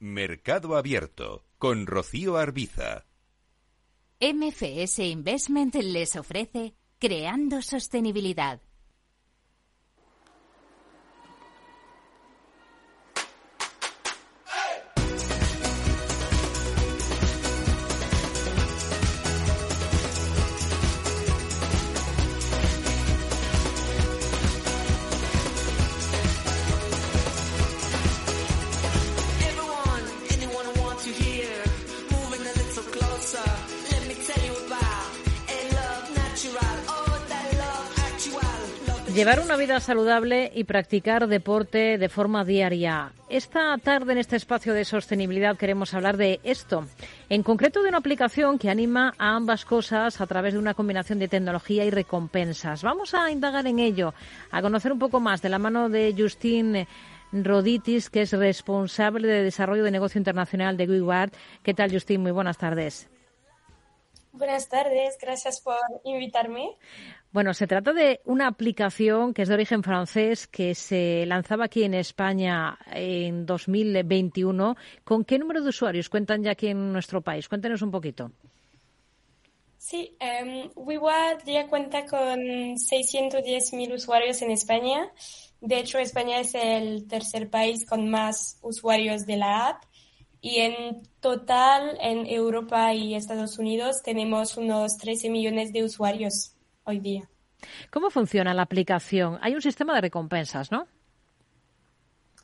Mercado Abierto con Rocío Arbiza. MFS Investment les ofrece Creando Sostenibilidad Llevar una vida saludable y practicar deporte de forma diaria. Esta tarde en este espacio de sostenibilidad queremos hablar de esto, en concreto de una aplicación que anima a ambas cosas a través de una combinación de tecnología y recompensas. Vamos a indagar en ello, a conocer un poco más de la mano de Justin Roditis, que es responsable de desarrollo de negocio internacional de WeWard. ¿Qué tal, Justin? Muy buenas tardes. Buenas tardes, gracias por invitarme. Bueno, se trata de una aplicación que es de origen francés que se lanzaba aquí en España en 2021. ¿Con qué número de usuarios cuentan ya aquí en nuestro país? Cuéntenos un poquito. Sí, um, ya cuenta con 610.000 usuarios en España. De hecho, España es el tercer país con más usuarios de la app y en total en Europa y Estados Unidos tenemos unos 13 millones de usuarios hoy día. ¿Cómo funciona la aplicación? Hay un sistema de recompensas, ¿no?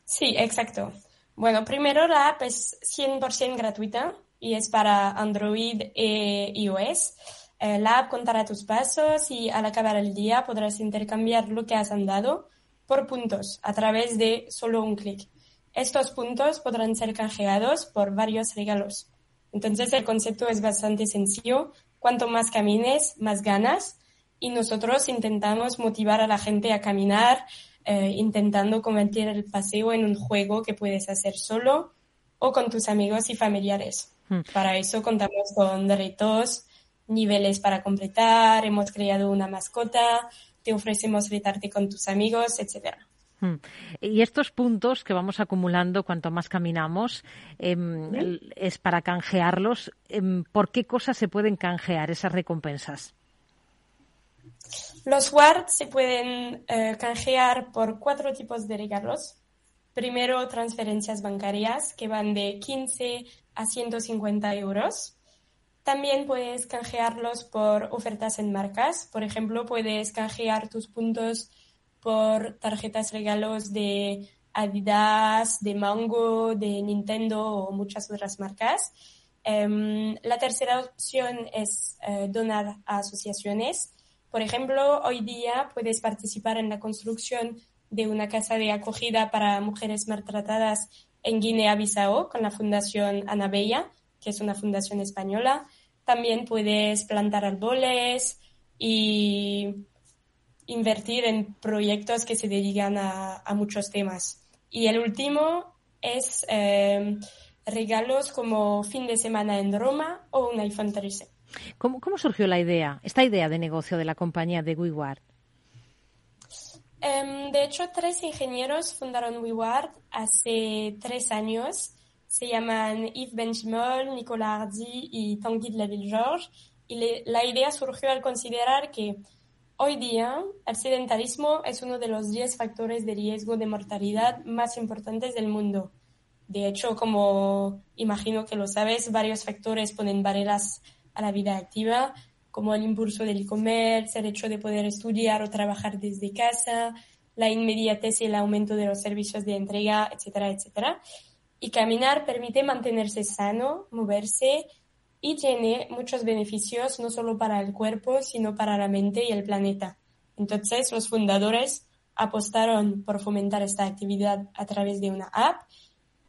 Sí, exacto. Bueno, primero la app es 100% gratuita y es para Android e iOS. Eh, la app contará tus pasos y al acabar el día podrás intercambiar lo que has andado por puntos a través de solo un clic. Estos puntos podrán ser canjeados por varios regalos. Entonces el concepto es bastante sencillo. Cuanto más camines, más ganas. Y nosotros intentamos motivar a la gente a caminar, eh, intentando convertir el paseo en un juego que puedes hacer solo o con tus amigos y familiares. Hmm. Para eso contamos con retos, niveles para completar, hemos creado una mascota, te ofrecemos retarte con tus amigos, etcétera. Hmm. Y estos puntos que vamos acumulando cuanto más caminamos em, es para canjearlos. Em, ¿Por qué cosas se pueden canjear esas recompensas? Los wards se pueden eh, canjear por cuatro tipos de regalos. Primero, transferencias bancarias que van de 15 a 150 euros. También puedes canjearlos por ofertas en marcas. Por ejemplo, puedes canjear tus puntos por tarjetas regalos de Adidas, de Mango, de Nintendo o muchas otras marcas. Em, la tercera opción es eh, donar a asociaciones. Por ejemplo, hoy día puedes participar en la construcción de una casa de acogida para mujeres maltratadas en Guinea-Bissau con la Fundación Ana Bella, que es una fundación española. También puedes plantar árboles y invertir en proyectos que se dedican a, muchos temas. Y el último es eh, regalos como fin de semana en Roma o un iPhone 13. ¿Cómo, surgió la idea, esta idea de negocio de la compañía de WeWard? Em, de hecho, tres ingenieros fundaron WeWard hace tres años. Se llaman Yves Benchimol, Nicolas Hardy y Tanguy de la Ville-Georges. Y la idea surgió al considerar que Hoy día, el sedentarismo es uno de los 10 factores de riesgo de mortalidad más importantes del mundo. De hecho, como imagino que lo sabes, varios factores ponen barreras a la vida activa, como el impulso del e-commerce, el hecho de poder estudiar o trabajar desde casa, la inmediatez y el aumento de los servicios de entrega, etcétera, etcétera. Y caminar permite mantenerse sano, moverse y tiene muchos beneficios no solo para el cuerpo, sino para la mente y el planeta. Entonces, los fundadores apostaron por fomentar esta actividad a través de una app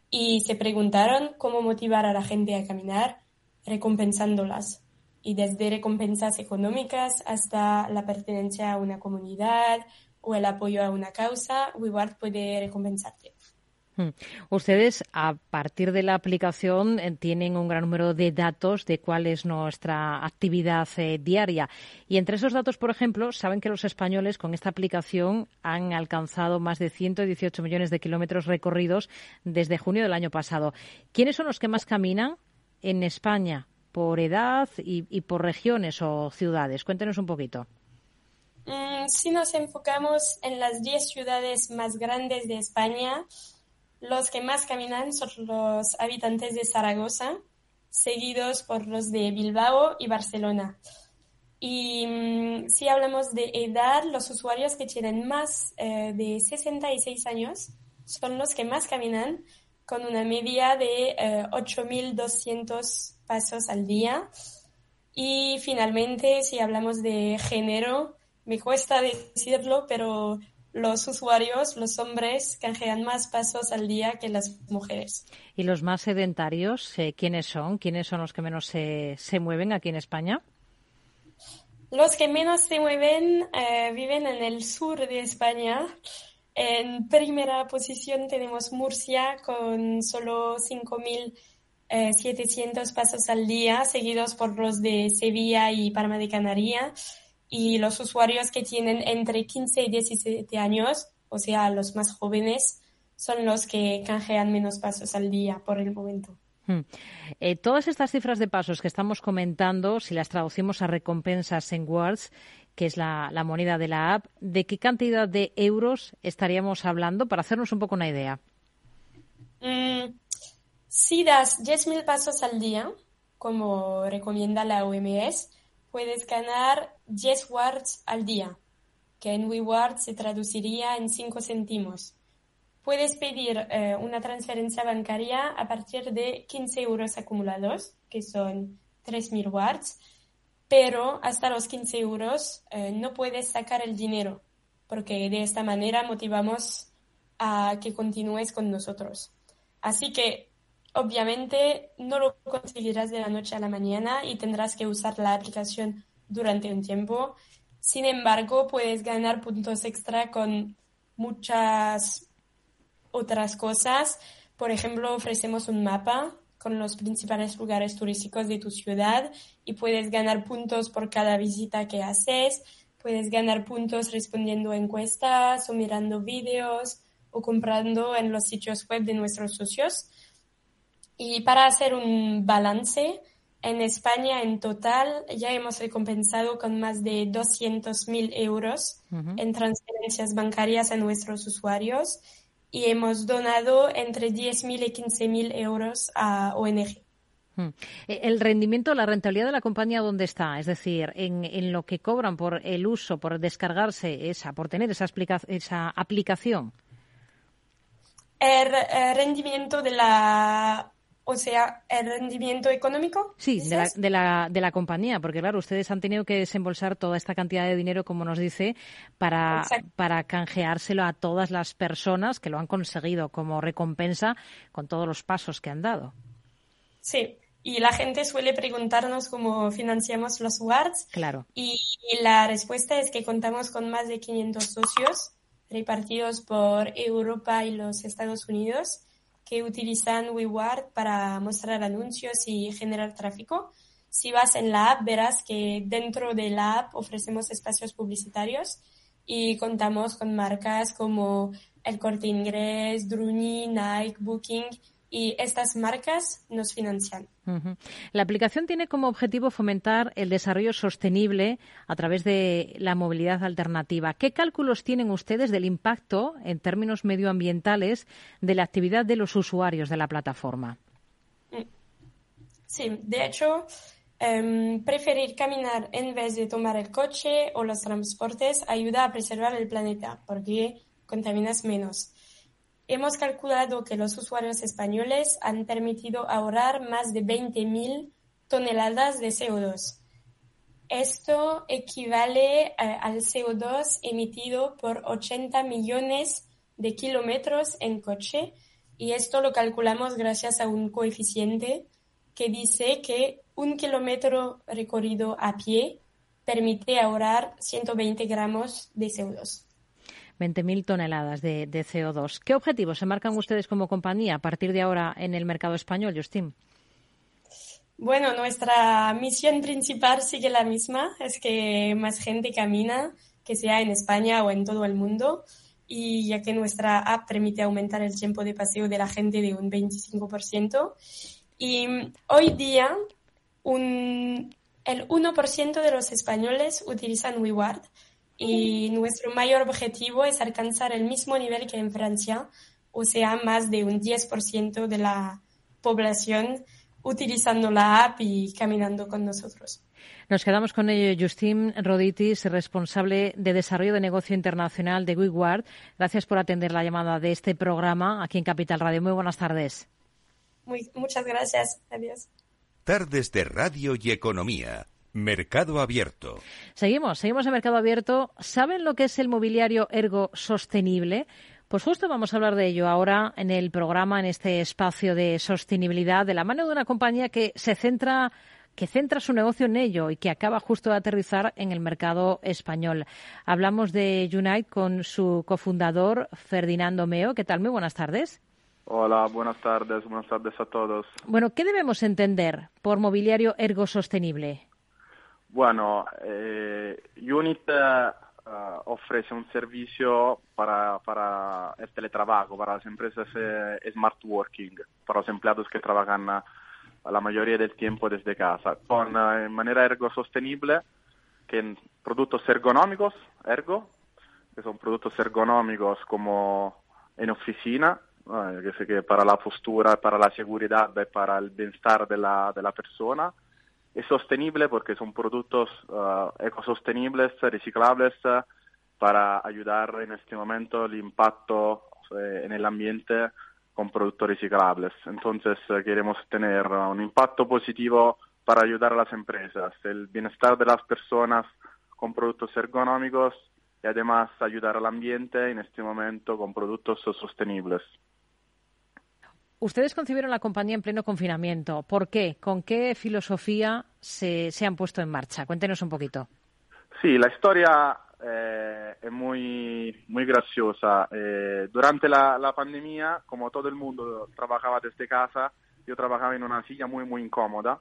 y se preguntaron cómo motivar a la gente a caminar recompensándolas. Y desde recompensas económicas hasta la pertenencia a una comunidad o el apoyo a una causa, WeWard puede recompensarte. Hmm. Ustedes, a partir de la aplicación, eh, tienen un gran número de datos de cuál es nuestra actividad eh, diaria. Y entre esos datos, por ejemplo, saben que los españoles con esta aplicación han alcanzado más de 118 millones de kilómetros recorridos desde junio del año pasado. ¿Quiénes son los que más caminan en España por edad y, por regiones o ciudades? Cuéntenos un poquito. Mm, si nos enfocamos en las 10 ciudades más grandes de España, los que más caminan son los habitantes de Zaragoza, seguidos por los de Bilbao y Barcelona. Y mm, si hablamos de edad, los usuarios que tienen más eh, de 66 años son los que más caminan, con una media de 8.200 eh, pasos al día. Y finalmente, si hablamos de género, me cuesta decirlo, pero los usuarios, los hombres, canjean más pasos al día que las mujeres. ¿Y los más sedentarios, eh, quiénes son? ¿Quiénes son los que menos se, se, mueven aquí en España? Los que menos se mueven eh, viven en el sur de España. En primera posición tenemos Murcia con solo 5.700 eh, pasos al día, seguidos por los de Sevilla y Palma de Canaria y los usuarios que tienen entre 15 y 17 años, o sea, los más jóvenes, son los que canjean menos pasos al día por el momento. Hmm. Eh, todas estas cifras de pasos que estamos comentando, si las traducimos a recompensas en Words, que es la, moneda de la app, ¿de qué cantidad de euros estaríamos hablando para hacernos un poco una idea? Mm, si das 10.000 pasos al día, como recomienda la OMS, puedes ganar 10 words al día, que en WeWords se traduciría en 5 céntimos. Puedes pedir eh, una transferencia bancaria a partir de 15 euros acumulados, que son 3.000 words, pero hasta los 15 euros eh, no puedes sacar el dinero, porque de esta manera motivamos a que continúes con nosotros. Así que Obviamente no lo conseguirás de la noche a la mañana y tendrás que usar la aplicación durante un tiempo. Sin embargo, puedes ganar puntos extra con muchas otras cosas. Por ejemplo, ofrecemos un mapa con los principales lugares turísticos de tu ciudad y puedes ganar puntos por cada visita que haces. Puedes ganar puntos respondiendo encuestas o mirando vídeos o comprando en los sitios web de nuestros socios. Y para hacer un balance, en España en total ya hemos recompensado con más de 200.000 euros en transferencias bancarias a nuestros usuarios y hemos donado entre 10.000 y 15.000 euros a ONG. E, el rendimiento, la rentabilidad de la compañía, ¿dónde está? Es decir, en, lo que cobran por el uso, por descargarse esa, por tener esa, esa aplicación. El rendimiento de la o sea, el rendimiento económico. Sí, de la, de la, de, la, compañía, porque claro, ustedes han tenido que desembolsar toda esta cantidad de dinero, como nos dice, para, para canjeárselo a todas las personas que lo han conseguido como recompensa con todos los pasos que han dado. Sí, y la gente suele preguntarnos cómo financiamos los WARDs. Claro. Y, y la respuesta es que contamos con más de 500 socios repartidos por Europa y los Estados Unidos que utilizan WeWard para mostrar anuncios y generar tráfico. Si vas en la app, verás que dentro de la app ofrecemos espacios publicitarios y contamos con marcas como El Corte Inglés, Druni, Nike, Booking y estas marcas nos financian. La aplicación tiene como objetivo fomentar el desarrollo sostenible a través de la movilidad alternativa. ¿Qué cálculos tienen ustedes del impacto en términos medioambientales de la actividad de los usuarios de la plataforma? Sí, de hecho, em, preferir caminar en vez de tomar el coche o los transportes ayuda a preservar el planeta porque contaminas menos. Hemos calculado que los usuarios españoles han permitido ahorrar más de 20.000 toneladas de CO2. Esto equivale al CO2 emitido por 80 millones de kilómetros en coche y esto lo calculamos gracias a un coeficiente que dice que un kilómetro recorrido a pie permite ahorrar 120 gramos de CO2. 20.000 toneladas de, CO2. ¿Qué objetivos se marcan ustedes como compañía a partir de ahora en el mercado español, Justin? Bueno, nuestra misión principal sigue la misma, es que más gente camina, que sea en España o en todo el mundo, y ya que nuestra app permite aumentar el tiempo de paseo de la gente de un 25%. Y hoy día un, el 1% de los españoles utilizan WeWard y nuestro mayor objetivo es alcanzar el mismo nivel que en Francia, o sea, más de un 10% de la población utilizando la app y caminando con nosotros. Nos quedamos con ello. Justin Roditis, responsable de desarrollo de negocio internacional de WeWard. Gracias por atender la llamada de este programa aquí en Capital Radio. Muy buenas tardes. muchas gracias. Adiós. Tardes de Radio y Economía. Mercado Abierto. Seguimos, seguimos en Mercado Abierto. ¿Saben lo que es el mobiliario ergo sostenible? Pues justo vamos a hablar de ello ahora en el programa, en este espacio de sostenibilidad, de la mano de una compañía que se centra que centra su negocio en ello y que acaba justo de aterrizar en el mercado español. Hablamos de Unite con su cofundador Ferdinando Meo. ¿Qué tal? Muy buenas tardes. Hola, buenas tardes, buenas tardes a todos. Bueno, ¿qué debemos entender por mobiliario ergo sostenible? Bueno, eh, Unit eh, ofrece un servicio para, para el teletrabajo, para las empresas eh, smart working, para los empleados que trabajan la mayoría del tiempo desde casa, con en manera ergo sostenible, que productos ergonómicos, ergo, que son productos ergonómicos como en oficina, sé que para la postura, para la seguridad para el bienestar de la, de la persona, es sostenible porque son productos uh, ecosostenibles, reciclables, uh, para ayudar en este momento el impacto eh, en el ambiente con productos reciclables. Entonces uh, queremos tener un impacto positivo para ayudar a las empresas, el bienestar de las personas con productos ergonómicos y además ayudar al ambiente en este momento con productos sostenibles. Ustedes concibieron la compañía en pleno confinamiento. ¿Por qué? ¿Con qué filosofía se, han puesto en marcha? Cuéntenos un poquito. Sí, la historia eh, es muy, muy graciosa. Eh, durante la, pandemia, como todo el mundo trabajaba desde casa, yo trabajaba en una silla muy, muy incómoda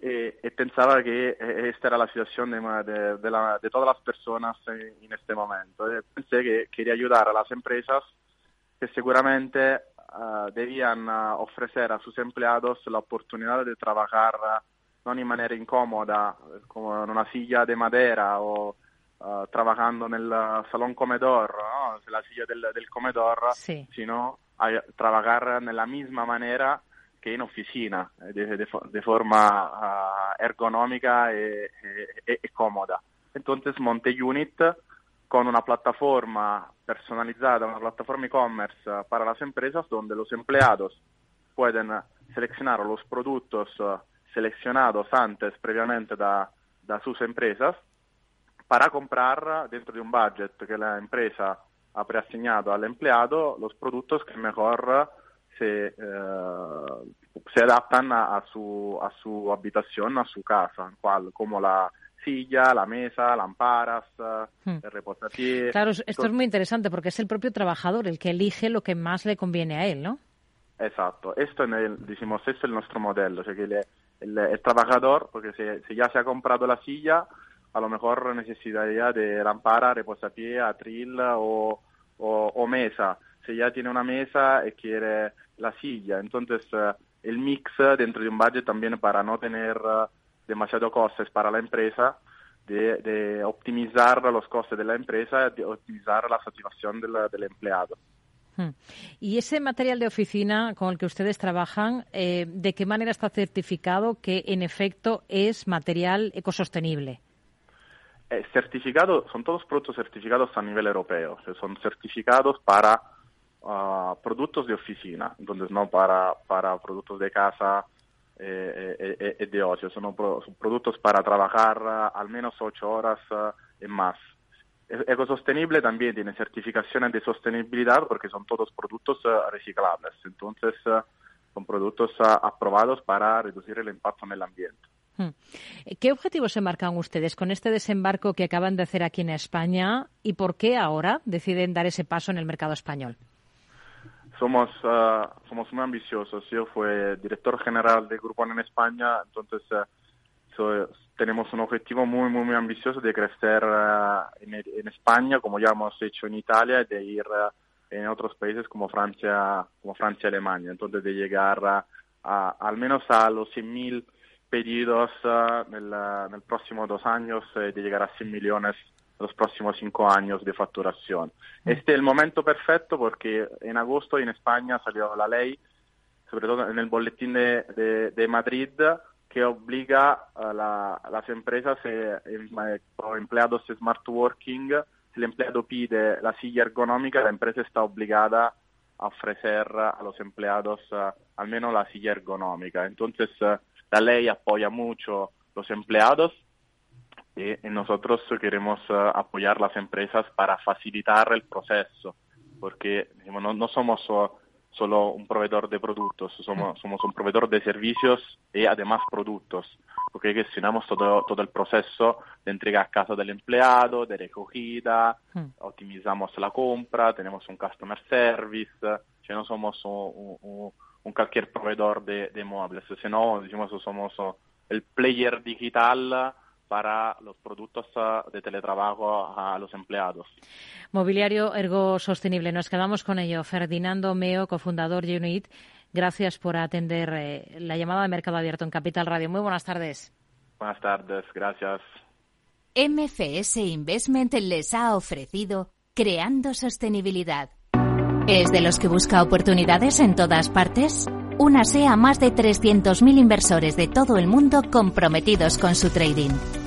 eh, y, pensaba que esta era la situación de, de, todas las personas en, en este momento. pensé que quería ayudar a las empresas que seguramente uh, debían uh, ofrecer a sus empleados la oportunidad de trabajar uh, no en manera incómoda, como en una silla de madera o trabajando en el salón comedor, ¿no? la silla del, del comedor, sí. sino a trabajar de la misma manera que en oficina, de, de, de forma ergonómica e, e, e, cómoda. Entonces monté Unit con una plataforma personalizada, una plataforma e-commerce para las empresas donde los empleados. Pueden seleccionar los productos eh, seleccionados antes, previamente da, da sus empresas, para comprar dentro de un budget que la empresa ha preasignado al empleado los productos que mejor se, eh, se adaptan a, su, a su habitación, a su casa, como la silla, la mesa, lámparas, hmm. el reposapié. Claro, esto es muy interesante porque es el propio trabajador el que elige lo que más le conviene a él, ¿no? Exacto, esto es el, decimos, esto es nuestro modelo, o sea que el, trabajador, porque si, ya se ha comprado la silla, a lo mejor necesitaría de lámpara, reposapié, atril o, o, mesa. Si ya tiene una mesa y quiere la silla, entonces eh, el mix dentro de un budget también para no tener demasiado costes para la empresa, de, optimizar los costes de la empresa, de optimizar la satisfacción del, empleado. Hmm. ¿Y ese material de oficina con el que ustedes trabajan, eh, de qué manera está certificado que en efecto es material ecosostenible? Eh, certificado, son todos productos certificados a nivel europeo, son certificados para ah, productos de oficina, entonces no para, para productos de casa eh, eh, eh, de ocio, son, productos para trabajar al menos ocho horas en más. E-, ecosostenible también tiene certificaciones de sostenibilidad porque son todos productos reciclables, entonces son productos aprobados para reducir el impacto en el ambiente. Hmm. ¿Qué objetivos se marcan ustedes con este desembarco que acaban de hacer aquí en España y por qué ahora deciden dar ese paso en el mercado español? Somos, uh, somos muy ambiciosos. Yo fui director general de Grupo en España, entonces uh, tenemos un objetivo muy, muy, muy ambicioso de crecer uh, en, en, España, como ya hemos hecho en Italia, y de ir en otros países como Francia, como Francia y Alemania. Entonces, de llegar a, al menos a los 100.000 pedidos en el próximo dos años, de llegar a 100 millones los próximos cinco años de facturación. Mm. Este es el momento perfecto porque en agosto en España salió la ley, sobre todo en el boletín de, de, Madrid, que obliga a, las empresas eh, o empleados de smart working, si el empleado pide la silla ergonómica, la empresa está obligada a ofrecer a los empleados uh, al menos la silla ergonómica. Entonces, uh, la ley apoya mucho los empleados y nosotros queremos uh, apoyar las empresas para facilitar el proceso, porque digamos, no, somos solo un proveedor de productos, somos, somos un proveedor de servicios y además productos, porque gestionamos todo, todo el proceso de entrega a casa del empleado, de recogida, mm. optimizamos la compra, tenemos un customer service, no somos un, cualquier proveedor de, de muebles, sino decimos, somos el player digital para los productos ah, de teletrabajo a los empleados. Mobiliario Ergo Sostenible. Nos quedamos con ello. Ferdinando Meo, cofundador de Unit. Gracias por atender eh, la llamada de Mercado Abierto en Capital Radio. Muy buenas tardes. Buenas tardes, gracias. MFS Investment les ha ofrecido Creando Sostenibilidad. ¿Es de los que busca oportunidades en todas partes? Únase a más de 300.000 inversores de todo el mundo comprometidos con su trading.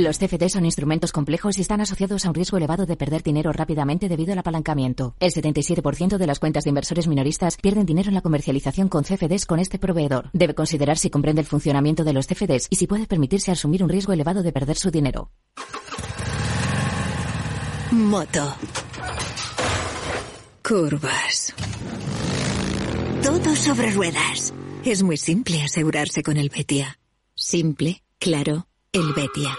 Los CFD son instrumentos complejos y están asociados a un riesgo elevado de perder dinero rápidamente debido al apalancamiento. El 77% de las cuentas de inversores minoristas pierden dinero en la comercialización con CFDs con este proveedor. Debe considerar si comprende el funcionamiento de los CFDs y si puede permitirse asumir un riesgo elevado de perder su dinero. Moto. Curvas. Todo sobre ruedas. Es muy simple asegurarse con el Betia. Simple, claro, el Betia.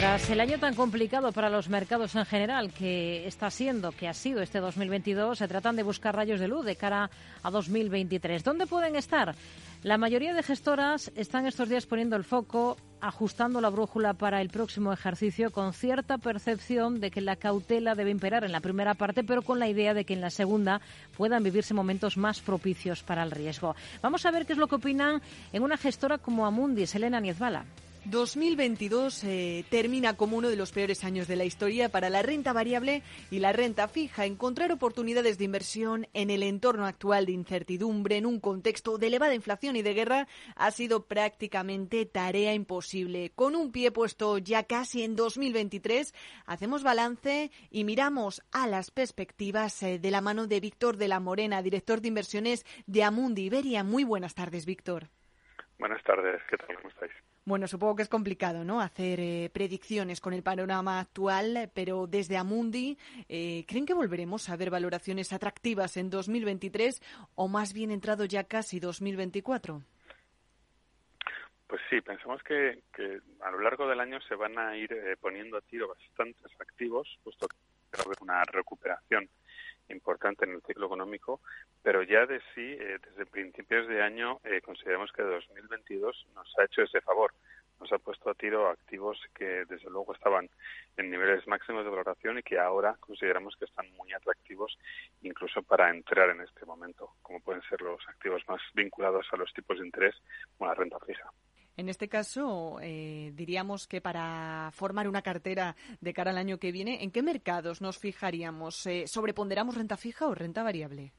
Tras el año tan complicado para los mercados en general que está siendo, que ha sido este 2022, se tratan de buscar rayos de luz de cara a 2023. ¿Dónde pueden estar? La mayoría de gestoras están estos días poniendo el foco, ajustando la brújula para el próximo ejercicio con cierta percepción de que la cautela debe imperar en la primera parte, pero con la idea de que en la segunda puedan vivirse momentos más propicios para el riesgo. Vamos a ver qué es lo que opinan en una gestora como Amundi, Selena Niezbala. 2022 eh, termina como uno de los peores años de la historia para la renta variable y la renta fija. Encontrar oportunidades de inversión en el entorno actual de incertidumbre, en un contexto de elevada inflación y de guerra, ha sido prácticamente tarea imposible. Con un pie puesto ya casi en 2023, hacemos balance y miramos a las perspectivas eh, de la mano de Víctor de la Morena, director de inversiones de Amundi Iberia. Muy buenas tardes, Víctor. Buenas tardes, ¿qué tal? ¿Cómo estáis? Bueno, supongo que es complicado, ¿no? Hacer eh, predicciones con el panorama actual, pero desde Amundi, eh, ¿creen que volveremos a ver valoraciones atractivas en 2023 o más bien entrado ya casi 2024? Pues sí, pensamos que, a lo largo del año se van a ir eh, poniendo a tiro bastantes activos, puesto que va a haber una recuperación importante en el ciclo económico, pero ya de sí, eh, desde principios de año, eh, consideramos que 2022 nos ha hecho ese favor. Nos ha puesto a tiro activos que desde luego estaban en niveles máximos de valoración y que ahora consideramos que están muy atractivos incluso para entrar en este momento, como pueden ser los activos más vinculados a los tipos de interés o la renta fija. En este caso, eh, diríamos que para formar una cartera de cara al año que viene, ¿en qué mercados nos fijaríamos? Eh, ¿Sobreponderamos renta fija o renta variable?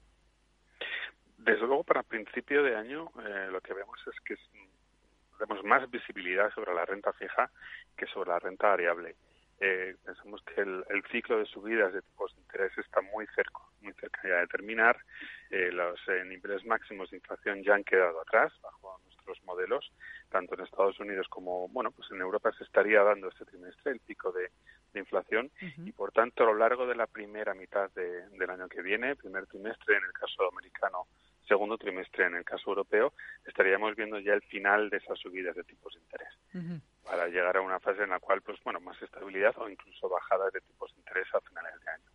Desde luego, para principio de año, eh, lo que vemos es que tenemos más visibilidad sobre la renta fija que sobre la renta variable. Eh, pensamos que el, ciclo de subidas de tipos de interés está muy cerca, muy cerca ya de terminar. Eh, los eh, niveles máximos de inflación ya han quedado atrás bajo nuestros modelos, tanto en Estados Unidos como bueno, pues en Europa se estaría dando este trimestre el pico de, inflación y por tanto a lo largo de la primera mitad del año que viene, primer trimestre en el caso americano segundo trimestre en el caso europeo, estaríamos viendo ya el final de esas subidas de tipos de interés. Para llegar a una fase en la cual, pues bueno, más estabilidad o incluso bajadas de tipos de interés a finales de año.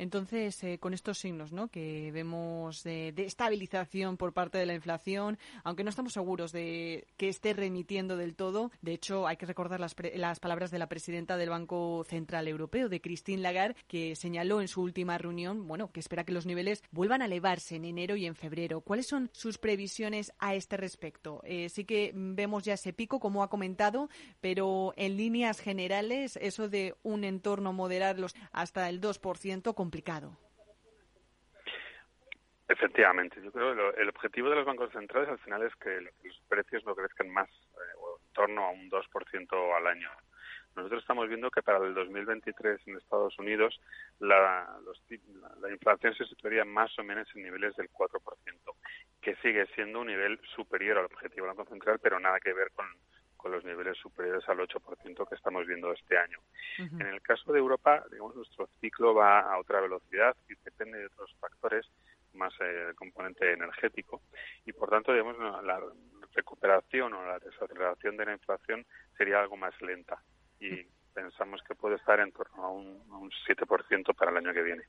Entonces, eh, con estos signos ¿no? que vemos de, estabilización por parte de la inflación, aunque no estamos seguros de que esté remitiendo del todo, de hecho, hay que recordar las, las palabras de la presidenta del Banco Central Europeo, de Christine Lagarde, que señaló en su última reunión bueno, que espera que los niveles vuelvan a elevarse en enero y en febrero. ¿Cuáles son sus previsiones a este respecto? Eh, sí que vemos ya ese pico, como ha comentado, pero en líneas generales, eso de un entorno moderarlos hasta el 2%, Efectivamente, yo creo que el objetivo de los bancos centrales al final es que los precios no crezcan más, eh, o en torno a un 2% al año. Nosotros estamos viendo que para el 2023 en Estados Unidos la, la, inflación se situaría más o menos en niveles del 4%, que sigue siendo un nivel superior al objetivo del Banco Central, pero nada que ver con, con los niveles superiores al 8% que estamos viendo este año. En el caso de Europa, digamos, nuestro ciclo va a otra velocidad y depende de otros factores, más eh, el componente energético, y por tanto, digamos, la recuperación o la desaceleración de la inflación sería algo más lenta y pensamos que puede estar en torno a un, un 7% para el año que viene.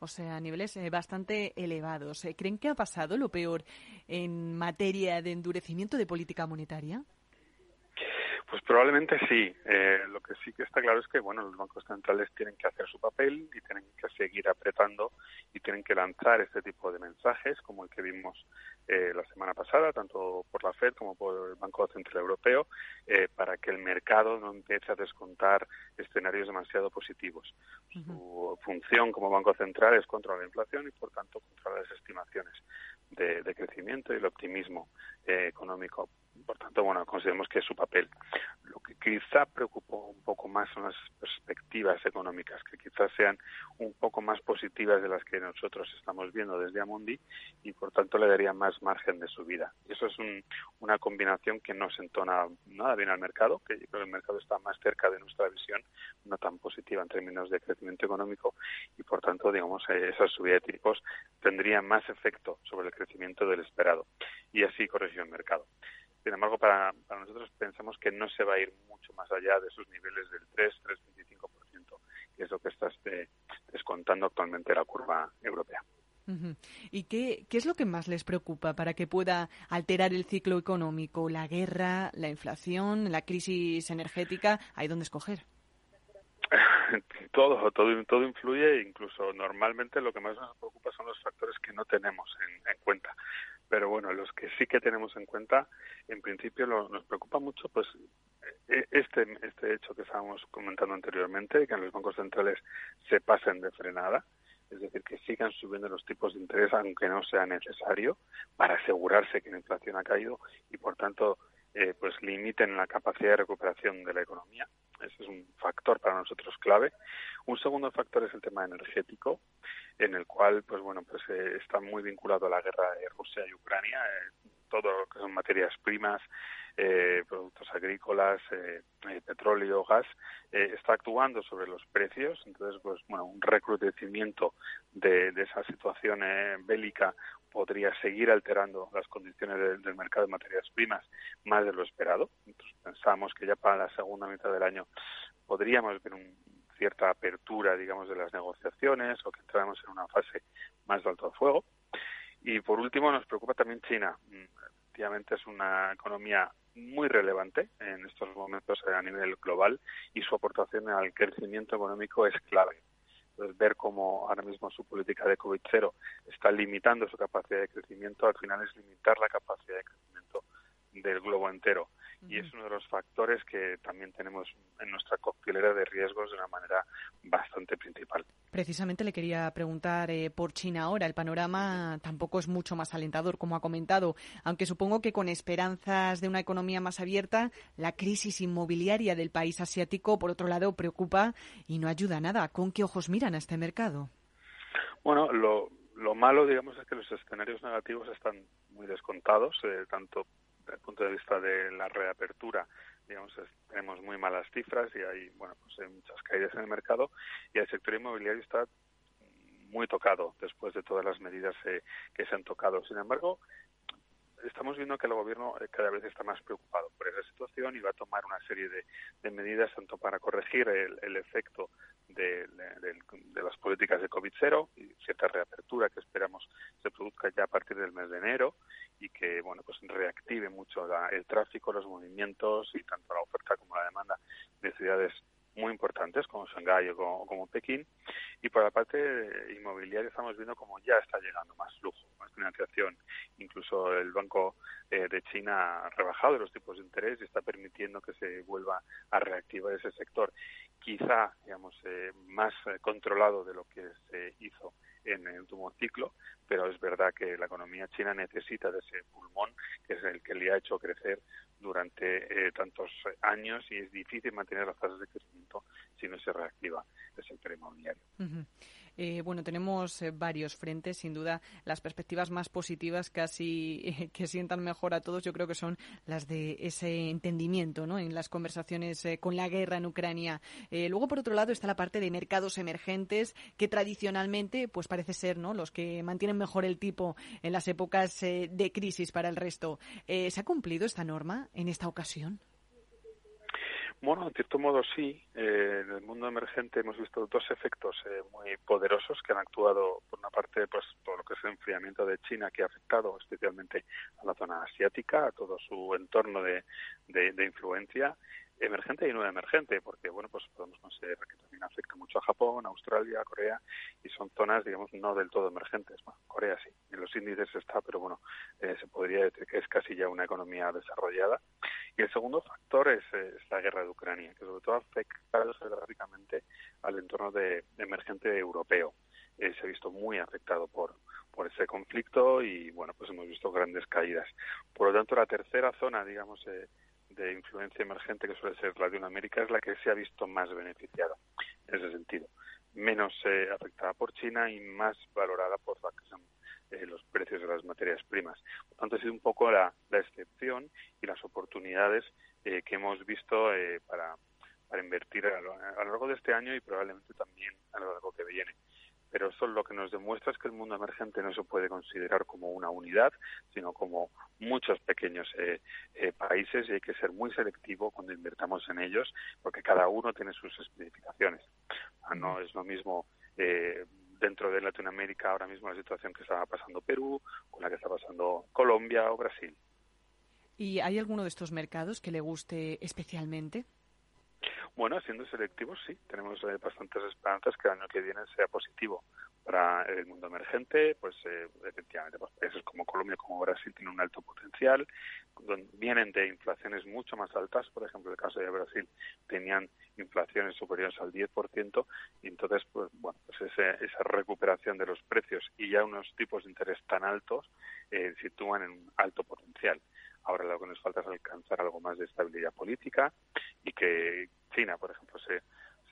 O sea, a niveles eh, bastante elevados. Eh, ¿Creen que ha pasado lo peor en materia de endurecimiento de política monetaria? Pues probablemente sí. Eh, lo que sí que está claro es que bueno, los bancos centrales tienen que hacer su papel y tienen que seguir apretando y tienen que lanzar este tipo de mensajes, como el que vimos eh, la semana pasada, tanto por la Fed como por el Banco Central Europeo, eh, para que el mercado no empiece a descontar escenarios demasiado positivos. Su función como Banco Central es controlar la inflación y, por tanto, controlar las estimaciones de, de crecimiento y el optimismo económico por tanto, bueno, consideramos que es su papel. Lo que quizá preocupó un poco más son las perspectivas económicas, que quizás sean un poco más positivas de las que nosotros estamos viendo desde Amundi y, por tanto, le daría más margen de subida. Eso es una combinación que no se entona nada bien al mercado, que yo creo que el mercado está más cerca de nuestra visión, no tan positiva en términos de crecimiento económico y, por tanto, digamos, eh, esa subida de tipos tendría más efecto sobre el crecimiento del esperado y así corrigió el mercado. Sin embargo, para, nosotros pensamos que no se va a ir mucho más allá de esos niveles del 3, 3,25%, que es lo que está este, descontando actualmente la curva europea. ¿Y qué, qué es lo que más les preocupa para que pueda alterar el ciclo económico? ¿La guerra, la inflación, la crisis energética? ¿Hay dónde escoger? todo, todo, todo influye, incluso normalmente lo que más nos preocupa son los factores que no tenemos en, cuenta. Pero bueno, los que sí que tenemos en cuenta, en principio nos preocupa mucho, pues e, este, este hecho que estábamos comentando anteriormente, que en los bancos centrales se pasen de frenada, es decir, que sigan subiendo los tipos de interés aunque no sea necesario para asegurarse que la inflación ha caído y por tanto eh, pues limiten la capacidad de recuperación de la economía. Ese es un factor para nosotros clave. Un segundo factor es el tema energético, en el cual, pues bueno, pues eh, está muy vinculado a la guerra de Rusia y Ucrania. Eh, todo lo que son materias primas, productos agrícolas, petróleo, gas, está actuando sobre los precios. Entonces, pues bueno, un recrudecimiento de, de esa situación bélica podría seguir alterando las condiciones del mercado de materias primas más de lo esperado. Entonces pensamos que ya para la segunda mitad del año podríamos ver una cierta apertura, digamos, de las negociaciones o que entramos en una fase más de alto fuego. Y por último nos preocupa también China. Efectivamente es una economía muy relevante en estos momentos a nivel global y su aportación al crecimiento económico es clave ver cómo ahora mismo su política de COVID cero está limitando su capacidad de crecimiento, al final es limitar la capacidad de crecimiento del globo entero. Y es uno de los factores que también tenemos en nuestra coctelera de riesgos de una manera bastante principal. Precisamente le quería preguntar eh, por China ahora. El panorama tampoco es mucho más alentador, como ha comentado, aunque supongo que con esperanzas de una economía más abierta, la crisis inmobiliaria del país asiático, por otro lado, preocupa y no ayuda nada. ¿Con qué ojos miran a este mercado? Bueno, lo, lo malo, digamos, es que los escenarios negativos están muy descontados, eh, tanto desde el punto de vista de la reapertura, digamos, tenemos muy malas cifras y hay, bueno, pues hay muchas caídas en el mercado y el sector inmobiliario está muy tocado después de todas las medidas eh, que se han tocado. Sin embargo, estamos viendo que el gobierno eh, cada vez está más preocupado por esa situación y va a tomar una serie de, medidas tanto para corregir el, efecto de, las políticas de COVID-0 y cierta reapertura que esperamos se produzca ya a partir del mes de enero y que bueno pues reactive mucho el tráfico, los movimientos y tanto la oferta como la demanda de ciudades muy importantes como Shanghái o como, Pekín y por la parte inmobiliaria estamos viendo como ya está llegando más lujo, más financiación. Incluso el Banco eh, de China ha rebajado los tipos de interés y está permitiendo que se vuelva a reactivar ese sector. Quizá, digamos, eh, más eh, controlado de lo que se hizo en el último ciclo, pero es verdad que la economía china necesita de ese pulmón que es el que le ha hecho crecer durante eh, tantos años y es difícil mantener las tasas de crecimiento si no se reactiva el sector inmobiliario. Eh, bueno, tenemos eh, varios frentes, sin duda. Las perspectivas más positivas, casi que sientan mejor a todos, yo creo que son las de ese entendimiento ¿no? en las conversaciones con la guerra en Ucrania. luego, por otro lado, está la parte de mercados emergentes, que tradicionalmente pues parece ser ¿no? los que mantienen mejor el tipo en las épocas de crisis para el resto. ¿Se ha cumplido esta norma en esta ocasión? Bueno, en cierto modo sí. Eh, en el mundo emergente hemos visto dos efectos eh, muy poderosos que han actuado, por una parte, pues todo lo que es el enfriamiento de China, que ha afectado especialmente a la zona asiática, a todo su entorno de, de influencia, emergente y no emergente, porque bueno, pues podemos considerar que también afecta mucho a Japón, Australia, Corea, y son zonas, digamos, no del todo emergentes. Bueno, Corea sí, en los índices está, pero bueno, eh, se podría decir que es casi ya una economía desarrollada. Y el segundo factor es, la guerra de Ucrania, que sobre todo afecta geográficamente al entorno de, emergente europeo. Eh, se ha visto muy afectado por, por ese conflicto y, bueno, pues hemos visto grandes caídas. Por lo tanto, la tercera zona, digamos, eh, de influencia emergente que suele ser Latinoamérica es la que se ha visto más beneficiada en ese sentido. Menos eh, afectada por China y más valorada por eh, los precios de las materias primas. Por tanto, ha sido un poco la, excepción y las oportunidades eh, que hemos visto para, para invertir a lo, a lo largo de este año y probablemente también a lo largo que viene pero eso lo que nos demuestra es que el mundo emergente no se puede considerar como una unidad, sino como muchos pequeños eh, eh, países y hay que ser muy selectivo cuando invertamos en ellos, porque cada uno tiene sus especificaciones. Ah, no es lo mismo eh, dentro de Latinoamérica ahora mismo la situación que está pasando Perú, con la que está pasando Colombia o Brasil. ¿Y hay alguno de estos mercados que le guste especialmente? Bueno, siendo selectivos, sí. Tenemos eh, bastantes esperanzas que el año que viene sea positivo para el mundo emergente. Pues eh, efectivamente, pues, países como Colombia, como Brasil tienen un alto potencial. Vienen de inflaciones mucho más altas. Por ejemplo, el caso de Brasil tenían inflaciones superiores al 10%. Y entonces, pues bueno, pues esa recuperación de los precios y ya unos tipos de interés tan altos eh, sitúan en un alto potencial. Ahora lo que nos falta es alcanzar algo más de estabilidad política y que China, por ejemplo, se,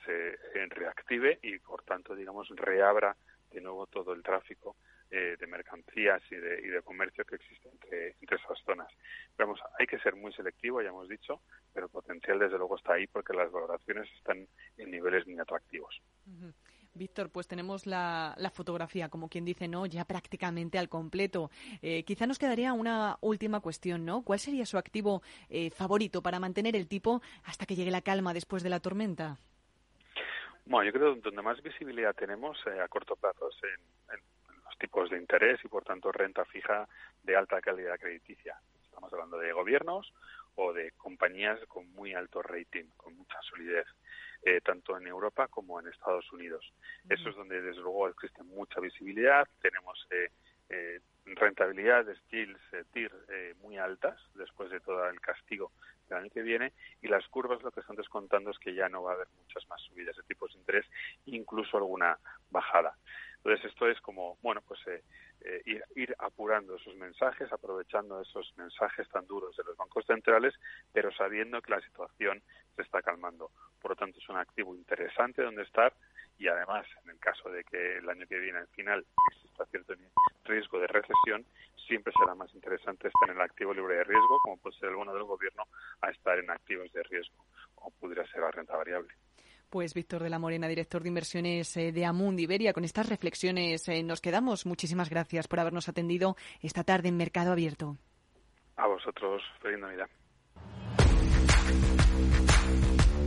se reactive y, por tanto, digamos, reabra de nuevo todo el tráfico eh, de mercancías y de, y de comercio que existe entre, esas zonas. Vamos, hay que ser muy selectivo, ya hemos dicho, pero el potencial desde luego está ahí porque las valoraciones están en niveles muy atractivos. Víctor, pues tenemos la, fotografía, como quien dice, ¿no? Ya prácticamente al completo. Eh, quizá nos quedaría una última cuestión, ¿no? ¿Cuál sería su activo eh, favorito para mantener el tipo hasta que llegue la calma después de la tormenta? Bueno, yo creo que donde más visibilidad tenemos eh, a corto plazo es en, los tipos de interés y, por tanto, renta fija de alta calidad crediticia. Estamos hablando de gobiernos o de compañías con muy alto rating, con mucha solidez. Eh, tanto en Europa como en Estados Unidos. Eso es donde, desde luego, existe mucha visibilidad. Tenemos eh, eh, rentabilidades yields TIR muy altas después de todo el castigo del año que viene y las curvas lo que están descontando es que ya no va a haber muchas más subidas de tipos de interés, incluso alguna bajada. Entonces esto es como, bueno, pues eh, eh, ir, apurando esos mensajes, aprovechando esos mensajes tan duros de los bancos centrales, pero sabiendo que la situación se está calmando. Por lo tanto, es un activo interesante donde estar y además, en el caso de que el año que viene, al final, exista cierto riesgo de recesión, siempre será más interesante estar en el activo libre de riesgo, como puede ser el bono del gobierno, a estar en activos de riesgo, como pudiera ser la renta variable. Pues Víctor de la Morena, director de inversiones eh, de Amundi Iberia, con estas reflexiones eh, nos quedamos. Muchísimas gracias por habernos atendido esta tarde en Mercado Abierto. A vosotros, feliz Navidad.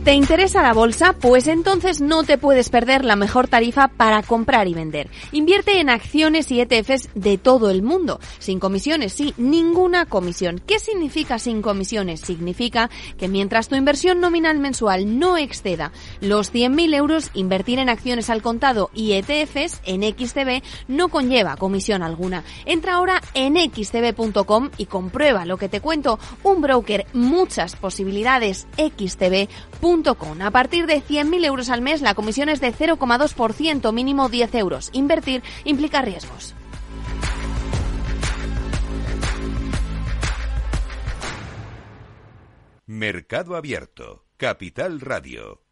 ¿Te interesa la bolsa? Pues entonces no te puedes perder la mejor tarifa para comprar y vender. Invierte en acciones y ETFs de todo el mundo. Sin comisiones, sí, ninguna comisión. ¿Qué significa sin comisiones? Significa que mientras tu inversión nominal mensual no exceda los 100.000 euros, invertir en acciones al contado y ETFs en XTB no conlleva comisión alguna. Entra ahora en xtb.com y comprueba lo que te cuento. Un broker, muchas posibilidades, xtb.com a partir de 100.000 euros al mes, la comisión es de 0,2%, mínimo 10 euros. Invertir implica riesgos. Mercado Abierto, Capital Radio.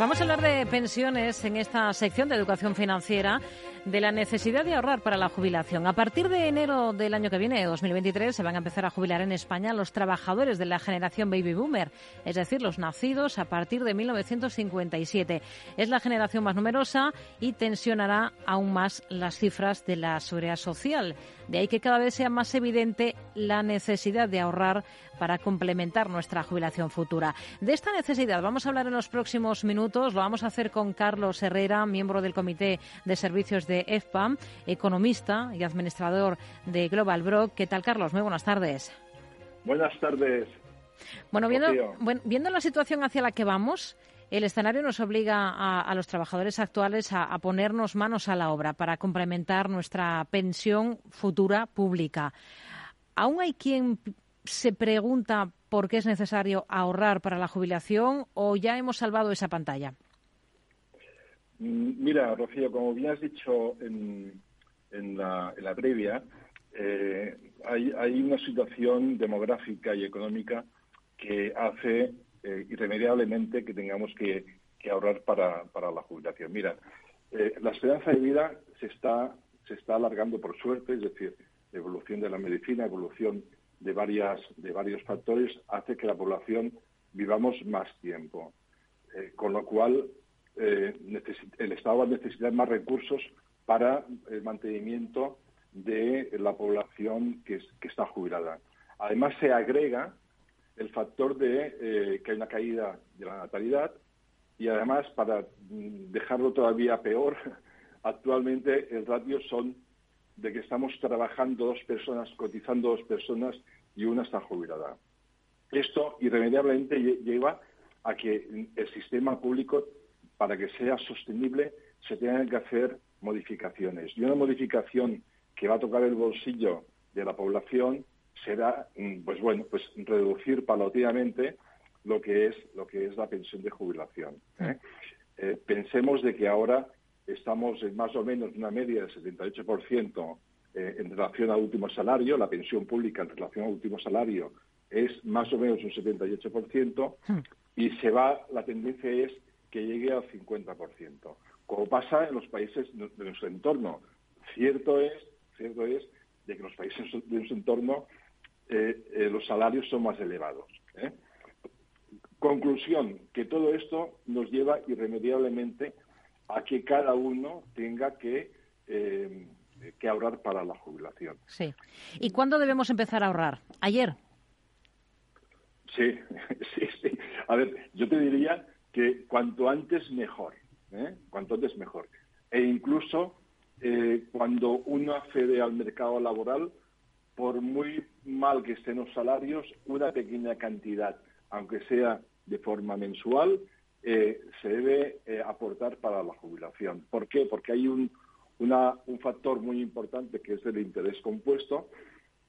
Vamos a hablar de pensiones en esta sección de educación financiera, de la necesidad de ahorrar para la jubilación. A partir de enero del año que viene, 2023, se van a empezar a jubilar en España los trabajadores de la generación baby boomer, es decir, los nacidos a partir de 1957. Es la generación más numerosa y tensionará aún más las cifras de la seguridad social. De ahí que cada vez sea más evidente la necesidad de ahorrar para complementar nuestra jubilación futura. De esta necesidad vamos a hablar en los próximos minutos. Lo vamos a hacer con Carlos Herrera, miembro del Comité de Servicios de EFPAM, economista y administrador de Global Brock. ¿Qué tal, Carlos? Muy buenas tardes. Buenas tardes. Bueno, viendo, viendo la situación hacia la que vamos, el escenario nos obliga a, los trabajadores actuales a, ponernos manos a la obra para complementar nuestra pensión futura pública. ¿Aún hay quien se pregunta por qué es necesario ahorrar para la jubilación o ya hemos salvado esa pantalla? Mm, mira, Rocío, como bien has dicho en, la, previa, eh, hay, una situación demográfica y económica que hace eh, irremediablemente que tengamos que, ahorrar para, la jubilación. Mira, eh, la esperanza de vida se está, se está alargando por suerte, es decir, evolución de la medicina, evolución de, varias, de varios factores, hace que la población vivamos más tiempo. Eh, con lo cual, el Estado va a necesitar más recursos para el mantenimiento de la población que, que está jubilada. Además, se agrega el factor de eh, que hay una caída de la natalidad y además, para mm, dejarlo todavía peor, actualmente el ratio son de que estamos trabajando dos personas, cotizando dos personas y una está jubilada. Esto irremediablemente lleva a que el sistema público, para que sea sostenible, se tengan que hacer modificaciones. Y una modificación que va a tocar el bolsillo de la población será, mm, pues bueno, pues reducir paulatinamente lo que es lo que es la pensión de jubilación. ¿eh? Eh, pensemos de que ahora estamos en más o menos una media del 78% eh, en relación al último salario, la pensión pública en relación al último salario es más o menos un 78% y se va, la tendencia es que llegue al 50%, como pasa en los países de nuestro entorno. Cierto es, cierto es de que los países de nuestro entorno eh, eh, los salarios son más elevados. ¿eh? Conclusión, que todo esto nos lleva irremediablemente a que cada uno tenga que, que ahorrar para la jubilación. Sí. ¿Y cuándo debemos empezar a ahorrar? ¿Ayer? Sí, sí, sí. A ver, yo te diría que cuanto antes mejor, cuanto antes mejor. E incluso eh, cuando uno accede al mercado laboral, por muy mal que estén los salarios, una pequeña cantidad, aunque sea de forma mensual, eh, se debe eh, aportar para la jubilación. ¿Por qué? Porque hay un, un factor muy importante que es el interés compuesto,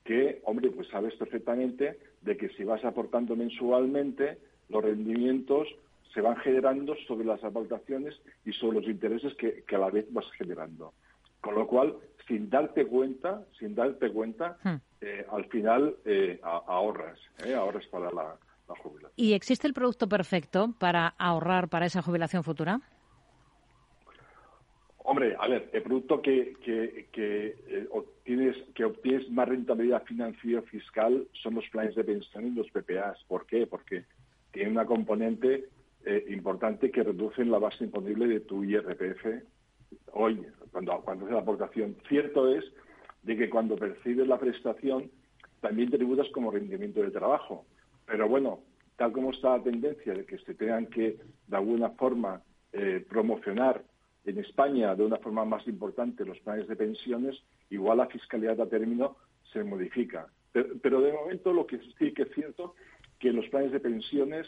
que, hombre, pues sabes perfectamente de que si vas aportando mensualmente, los rendimientos se van generando sobre las aportaciones y sobre los intereses que, a la vez vas generando. Con lo cual, sin darte cuenta, sin darte cuenta, hmm. eh, al final eh, ahorras, eh, ahorras para la, jubilación. ¿Y existe el producto perfecto para ahorrar para esa jubilación futura? Hombre, a ver, el producto que, obtienes, que obtienes más rentabilidad financiera fiscal son los planes de pensión y los PPAs. ¿Por qué? Porque tiene una componente eh, importante que reduce la base imponible de tu IRPF hoy, cuando, cuando haces la aportación. Cierto es de que cuando percibes la prestación también tributas como rendimiento de trabajo. Pero bueno, tal como está la tendencia de que se tengan que, de alguna forma, eh, promocionar en España de una forma más importante los planes de pensiones, igual la fiscalidad a término se modifica. pero de momento lo que sí que es cierto que los planes de pensiones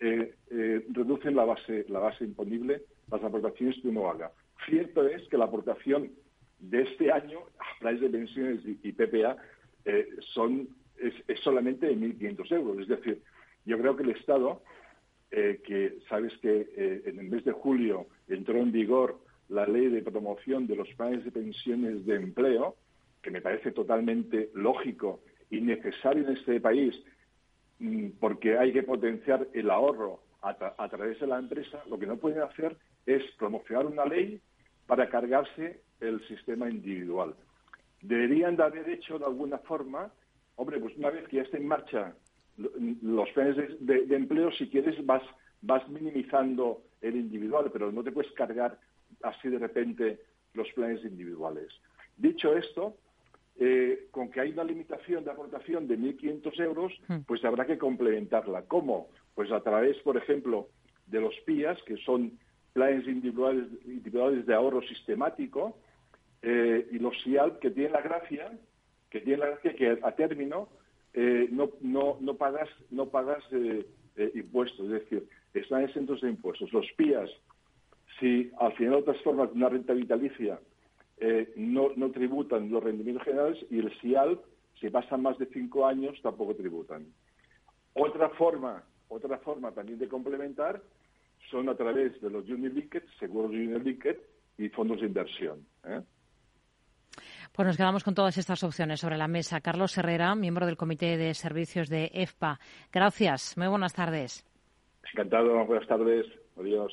eh, eh, reducen la base, la base imponible, las aportaciones que uno haga. Cierto es que la aportación de este año a planes de pensiones y, PPA eh, son, es, solamente de 1.500 euros. Es decir, yo creo que el Estado, que sabes que en el mes de julio entró en vigor la ley de promoción de los planes de pensiones de empleo, que me parece totalmente lógico y necesario en este país Mm, porque hay que potenciar el ahorro a, través de la empresa, lo que no pueden hacer es promocionar una ley para cargarse el sistema individual. Deberían de haber hecho de alguna forma, hombre, pues una vez que ya está en marcha los planes de, empleo, si quieres vas, vas minimizando el individual, pero no te puedes cargar así de repente los planes individuales. Dicho esto, eh, con que hay una limitación de aportación de 1.500 euros, hmm. pues habrá que complementarla. ¿Cómo? Pues a través, por ejemplo, de los PIAs, que son planes individuales, individuales de ahorro sistemático, eh, y los SIAL, que tienen la gracia, que tienen la gracia que a término eh, no, no, no pagas, no pagas impuestos, es decir, están exentos de impuestos. Los PIAs, si al final otras formas de una renta vitalicia eh, no, tributan los rendimientos generales y el SIAL, si pasan más de cinco años, tampoco tributan. Otra forma, otra forma también de complementar son a través de los Junior Linked, seguros Junior Linked y fondos de inversión. ¿eh? Pues nos quedamos con todas estas opciones sobre la mesa. Carlos Herrera, miembro del Comité de Servicios de EFPA. Gracias. Muy buenas tardes. Encantado. Buenas tardes. Adiós.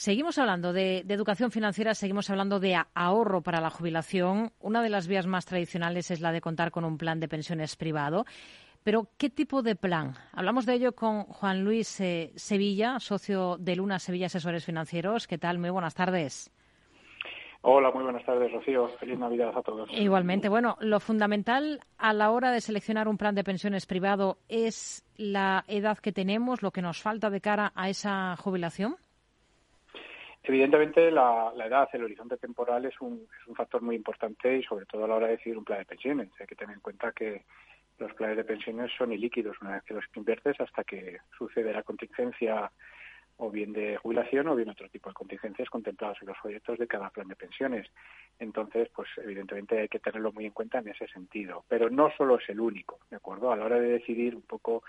Seguimos hablando de, educación financiera, seguimos hablando de ahorro para la jubilación. Una de las vías más tradicionales es la de contar con un plan de pensiones privado. Pero, ¿qué tipo de plan? Hablamos de ello con Juan Luis eh, Sevilla, socio de Luna Sevilla Asesores Financieros. ¿Qué tal? Muy buenas tardes. Hola, muy buenas tardes, Rocío. Feliz Navidad a todos. Igualmente. Bueno, lo fundamental a la hora de seleccionar un plan de pensiones privado es la edad que tenemos, lo que nos falta de cara a esa jubilación. Evidentemente, la, edad, el horizonte temporal es un, es un factor muy importante y sobre todo a la hora de decidir un plan de pensiones. Hay que tener en cuenta que los planes de pensiones son ilíquidos una vez que los inviertes hasta que sucede la contingencia o bien de jubilación o bien otro tipo de contingencias contemplados en los proyectos de cada plan de pensiones. Entonces, pues evidentemente hay que tenerlo muy en cuenta en ese sentido. Pero no solo es el único, ¿de acuerdo? A la hora de decidir un poco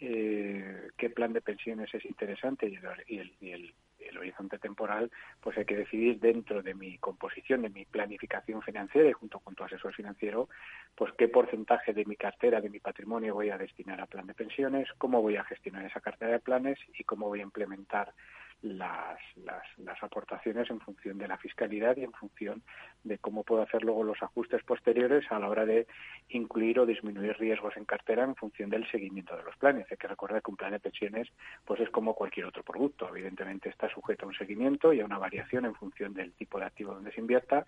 eh, qué plan de pensiones es interesante y el, y el horizonte temporal, pues hay que decidir dentro de mi composición, de mi planificación financiera y junto con tu asesor financiero, pues qué porcentaje de mi cartera, de mi patrimonio voy a destinar a plan de pensiones, cómo voy a gestionar esa cartera de planes y cómo voy a implementar las, las, las, aportaciones en función de la fiscalidad y en función de cómo puedo hacer luego los ajustes posteriores a la hora de incluir o disminuir riesgos en cartera en función del seguimiento de los planes. Hay que recordar que un plan de pensiones pues es como cualquier otro producto. Evidentemente está sujeto a un seguimiento y a una variación en función del tipo de activo donde se invierta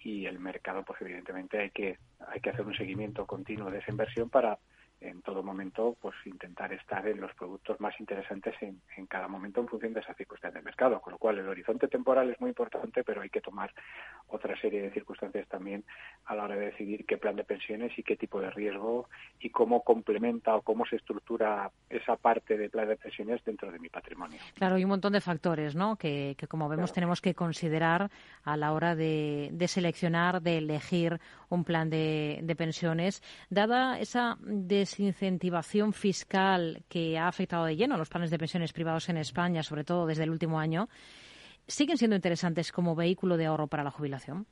y el mercado pues evidentemente hay que hay que hacer un seguimiento continuo de esa inversión para en todo momento pues intentar estar en los productos más interesantes en, en, cada momento en función de esa circunstancia del mercado, con lo cual el horizonte temporal es muy importante, pero hay que tomar otra serie de circunstancias también a la hora de decidir qué plan de pensiones y qué tipo de riesgo y cómo complementa o cómo se estructura esa parte de plan de pensiones dentro de mi patrimonio. Claro, hay un montón de factores, ¿no? Que, que como vemos tenemos que considerar a la hora de, de seleccionar, de elegir un plan de, de pensiones, dada esa desincentivación fiscal que ha afectado de lleno a los planes de pensiones privados en España, sobre todo desde el último año, ¿siguen siendo interesantes como vehículo de ahorro para la jubilación?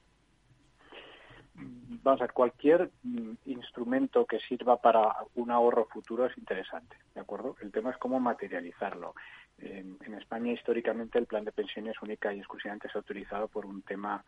Vamos a ver, cualquier mm, instrumento que sirva para un ahorro futuro es interesante, ¿de acuerdo? El tema es cómo materializarlo. En, en España, históricamente, el plan de pensiones única y exclusivamente se ha utilizado por un tema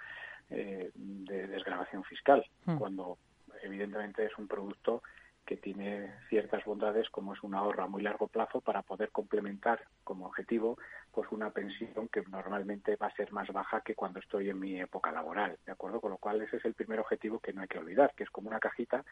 eh, de desgravación fiscal, mm. cuando evidentemente es un producto que tiene ciertas bondades como es un ahorro a muy largo plazo para poder complementar como objetivo pues una pensión que normalmente va a ser más baja que cuando estoy en mi época laboral, ¿de acuerdo? Con lo cual ese es el primer objetivo que no hay que olvidar, que es como una cajita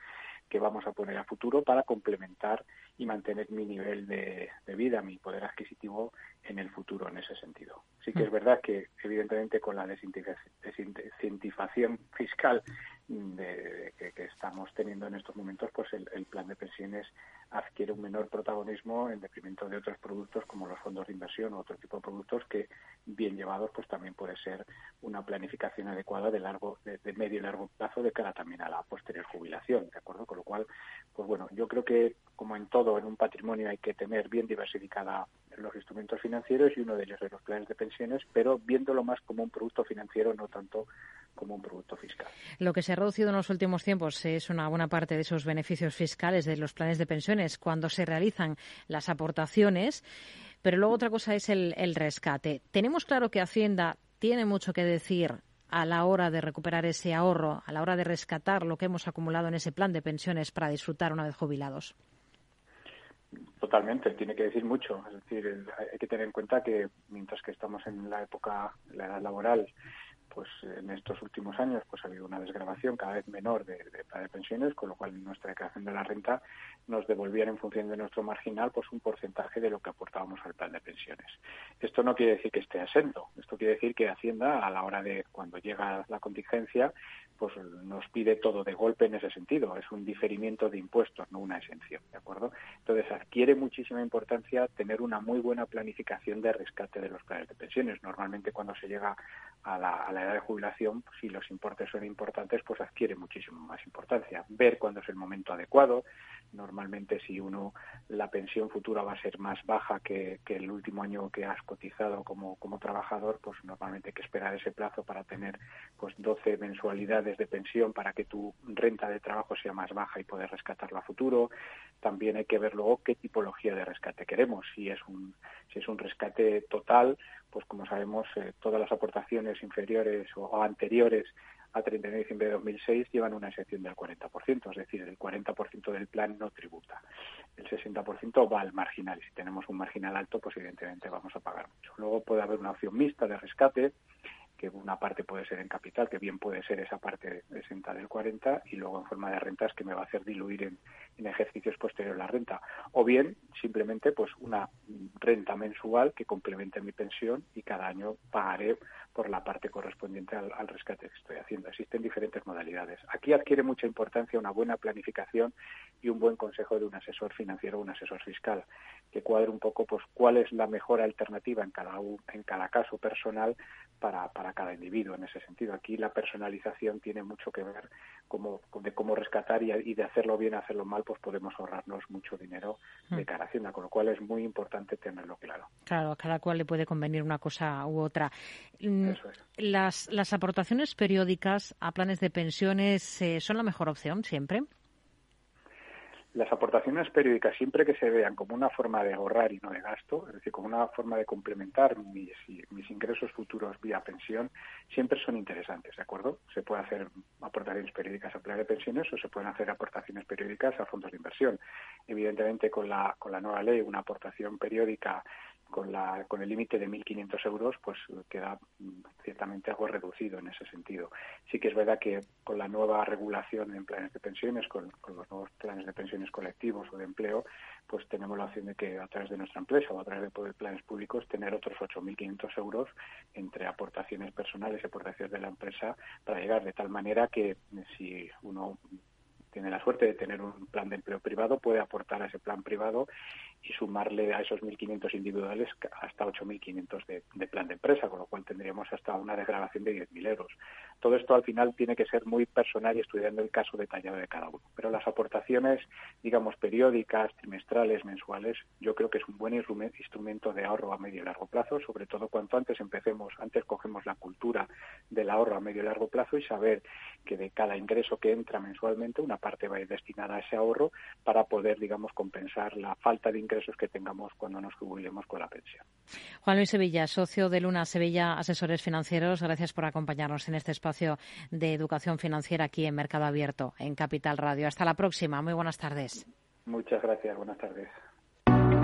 que vamos a poner a futuro para complementar y mantener mi nivel de, de vida, mi poder adquisitivo en el futuro en ese sentido. Sí que es mm. verdad que evidentemente con la desincentivación fiscal de, que, que, estamos teniendo en estos momentos, pues el, el plan de pensiones adquiere un menor protagonismo en detrimento de otros productos como los fondos de inversión o otro tipo de productos que bien llevados pues también puede ser una planificación adecuada de largo de, de, medio y largo plazo de cara también a la posterior jubilación de acuerdo con lo cual pues bueno yo creo que como en todo en un patrimonio hay que tener bien diversificada los instrumentos financieros y uno de ellos es los planes de pensiones pero viéndolo más como un producto financiero no tanto como un producto fiscal. Lo que se ha reducido en los últimos tiempos es una buena parte de esos beneficios fiscales de los planes de pensiones cuando se realizan las aportaciones, pero luego otra cosa es el, el rescate. Tenemos claro que Hacienda tiene mucho que decir a la hora de recuperar ese ahorro, a la hora de rescatar lo que hemos acumulado en ese plan de pensiones para disfrutar una vez jubilados. Totalmente, tiene que decir mucho. Es decir, hay que tener en cuenta que mientras que estamos en la época, la edad laboral, pues en estos últimos años pues ha habido una desgrabación cada vez menor de, de, de pensiones, con lo cual nuestra declaración de la renta nos devolvían en función de nuestro marginal pues un porcentaje de lo que aportábamos al plan de pensiones. Esto no quiere decir que esté asento, esto quiere decir que Hacienda a la hora de cuando llega la contingencia pues nos pide todo de golpe en ese sentido, es un diferimiento de impuestos, no una exención, ¿de acuerdo? Entonces adquiere muchísima importancia tener una muy buena planificación de rescate de los planes de pensiones. Normalmente cuando se llega a la, a la edad de jubilación, si los importes son importantes, pues adquiere muchísimo más importancia. Ver cuándo es el momento adecuado, normalmente si uno la pensión futura va a ser más baja que, el último año que has cotizado como, como trabajador, pues normalmente hay que esperar ese plazo para tener pues 12 mensualidades de pensión para que tu renta de trabajo sea más baja y poder rescatarla a futuro. También hay que ver luego qué tipología de rescate queremos. Si es un, si es un rescate total, pues como sabemos, eh, todas las aportaciones inferiores o anteriores a 31 de diciembre de 2006 llevan una excepción del 40%, es decir, el 40% del plan no tributa. El 60% va al marginal y si tenemos un marginal alto, pues evidentemente vamos a pagar mucho. Luego puede haber una opción mixta de rescate que una parte puede ser en capital, que bien puede ser esa parte exenta del 40, y luego en forma de rentas que me va a hacer diluir en, en ejercicios posteriores la renta. O bien, simplemente, pues una renta mensual que complemente mi pensión y cada año pagaré por la parte correspondiente al, rescate que estoy haciendo. Existen diferentes modalidades. Aquí adquiere mucha importancia una buena planificación y un buen consejo de un asesor financiero o un asesor fiscal, que cuadre un poco pues cuál es la mejor alternativa en cada, en cada caso personal para, para cada individuo. En ese sentido, aquí la personalización tiene mucho que ver cómo, de cómo rescatar y, y de hacerlo bien, hacerlo mal, pues podemos ahorrarnos mucho dinero de mm. cara a Hacienda, con lo cual es muy importante tenerlo claro. Claro, a cada cual le puede convenir una cosa u otra. Mm, las, las aportaciones periódicas a planes de pensiones eh, son la mejor opción siempre las aportaciones periódicas, siempre que se vean como una forma de ahorrar y no de gasto, es decir, como una forma de complementar mis, mis ingresos futuros vía pensión, siempre son interesantes, ¿de acuerdo? Se puede hacer aportaciones periódicas a plan de pensiones o se pueden hacer aportaciones periódicas a fondos de inversión. Evidentemente, con la, con la nueva ley, una aportación periódica con, la, con el límite de 1.500 euros, pues queda mm, ciertamente algo reducido en ese sentido. Sí que es verdad que con la nueva regulación en planes de pensiones, con, los nuevos planes de pensiones colectivos o de empleo, pues tenemos la opción de que a través de nuestra empresa o a través de planes públicos tener otros 8.500 euros entre aportaciones personales y aportaciones de la empresa para llegar de tal manera que si uno tiene la suerte de tener un plan de empleo privado, puede aportar a ese plan privado y sumarle a esos 1.500 individuales hasta 8.500 de, de plan de empresa, con lo cual tendríamos hasta una degradación de 10.000 euros. Todo esto al final tiene que ser muy personal y estudiando el caso detallado de cada uno. Pero las aportaciones, digamos, periódicas, trimestrales, mensuales, yo creo que es un buen instrumento de ahorro a medio y largo plazo, sobre todo cuanto antes empecemos, antes cogemos la cultura del ahorro a medio y largo plazo y saber que de cada ingreso que entra mensualmente, una parte va a ir destinada a ese ahorro para poder, digamos, compensar la falta de ingresos que tengamos cuando nos jubilemos con la pensión. Juan Luis Sevilla, socio de Luna Sevilla Asesores Financieros, gracias por acompañarnos en este espacio de educación financiera aquí en Mercado Abierto, en Capital Radio. Hasta la próxima. Muy buenas tardes. Muchas gracias. Buenas tardes.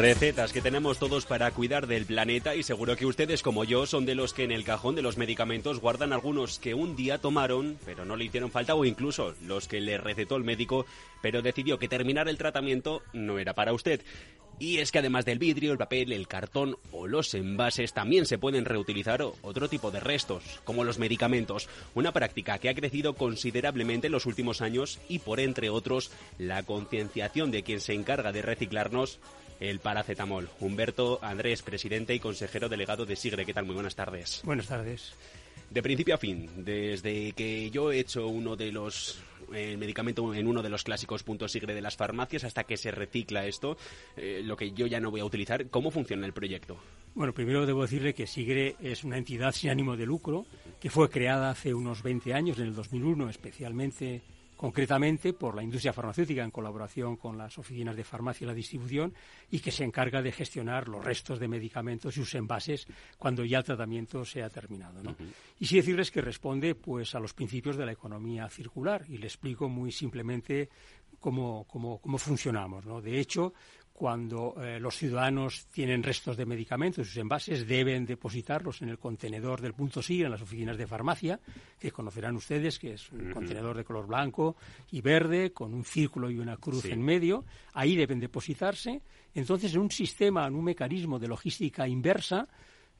Recetas que tenemos todos para cuidar del planeta y seguro que ustedes como yo son de los que en el cajón de los medicamentos guardan algunos que un día tomaron pero no le hicieron falta o incluso los que le recetó el médico pero decidió que terminar el tratamiento no era para usted. Y es que además del vidrio, el papel, el cartón o los envases también se pueden reutilizar otro tipo de restos, como los medicamentos, una práctica que ha crecido considerablemente en los últimos años y por entre otros la concienciación de quien se encarga de reciclarnos el paracetamol. Humberto Andrés, presidente y consejero delegado de Sigre. ¿Qué tal? Muy buenas tardes. Buenas tardes. De principio a fin, desde que yo he hecho uno de los eh, medicamentos en uno de los clásicos puntos Sigre de las farmacias hasta que se recicla esto, eh, lo que yo ya no voy a utilizar, ¿cómo funciona el proyecto? Bueno, primero debo decirle que Sigre es una entidad sin ánimo de lucro que fue creada hace unos 20 años, en el 2001, especialmente concretamente por la industria farmacéutica en colaboración con las oficinas de farmacia y la distribución y que se encarga de gestionar los restos de medicamentos y sus envases cuando ya el tratamiento se ha terminado. Y sí decirles que responde pues a los principios de la economía circular y le explico muy simplemente cómo, cómo, cómo funcionamos. ¿no? De hecho, cuando eh, los ciudadanos tienen restos de medicamentos, sus envases deben depositarlos en el contenedor del punto SIG en las oficinas de farmacia, que conocerán ustedes, que es un contenedor de color blanco y verde, con un círculo y una cruz en medio. Ahí deben depositarse. Entonces, en un sistema, en un mecanismo de logística inversa,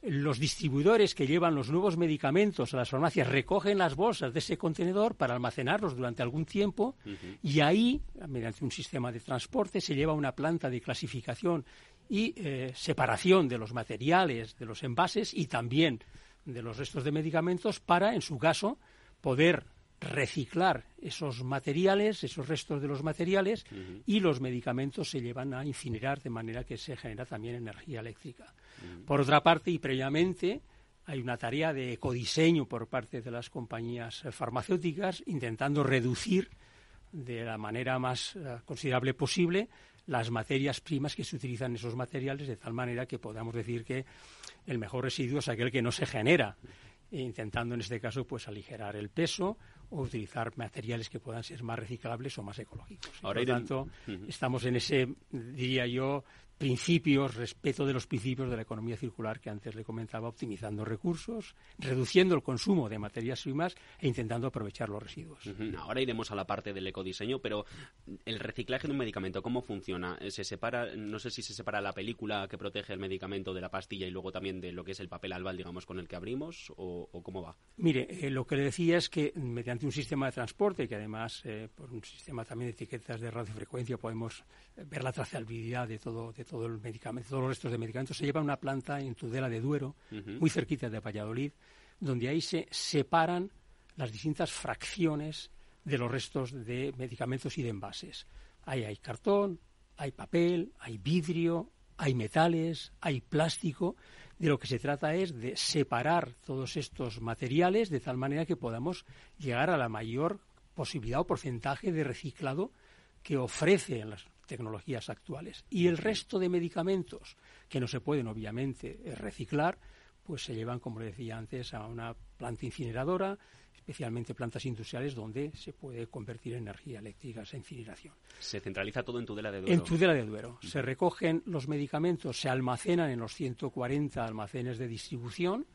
los distribuidores que llevan los nuevos medicamentos a las farmacias recogen las bolsas de ese contenedor para almacenarlos durante algún tiempo y ahí, mediante un sistema de transporte, se lleva a una planta de clasificación y eh, separación de los materiales, de los envases y también de los restos de medicamentos para, en su caso, poder reciclar esos materiales, esos restos de los materiales, y los medicamentos se llevan a incinerar de manera que se genera también energía eléctrica. Por otra parte, y previamente, hay una tarea de ecodiseño por parte de las compañías farmacéuticas intentando reducir de la manera más eh, considerable posible las materias primas que se utilizan en esos materiales de tal manera que podamos decir que el mejor residuo es aquel que no se genera intentando en este caso pues aligerar el peso o utilizar materiales que puedan ser más reciclables o más ecológicos. por lo tanto, estamos en ese, diría yo, principios, respeto de los principios de la economía circular que antes le comentaba, optimizando recursos, reduciendo el consumo de materias primas e intentando aprovechar los residuos. Ahora iremos a la parte del ecodiseño, pero el reciclaje de un medicamento, ¿cómo funciona? ¿Se separa, no sé si se separa la película que protege el medicamento de la pastilla y luego también de lo que es el papel albal, digamos, con el que abrimos, o, cómo va? Mire, eh, lo que le decía es que mediante un sistema de transporte, que además eh, por un sistema también de etiquetas de radiofrecuencia podemos eh, ver la trazabilidad de todo, de todo el medicamento, todos los restos de medicamentos, se lleva a una planta en Tudela de Duero, muy cerquita de Valladolid, donde ahí se separan las distintas fracciones de los restos de medicamentos y de envases. Ahí hay cartón, hay papel, hay vidrio, hay metales, hay plástico. De lo que se trata es de separar todos estos materiales de tal manera que podamos llegar a la mayor posibilidad o porcentaje de reciclado que ofrecen las tecnologías actuales. Y el resto de medicamentos que no se pueden, obviamente, eh, reciclar, pues se llevan, como le decía antes, a una planta incineradora, especialmente plantas industriales donde se puede convertir en energía eléctrica esa incineración. ¿Se centraliza todo en Tudela de Duero? En Tudela de Duero. Se recogen los medicamentos, se almacenan en los 140 almacenes de distribución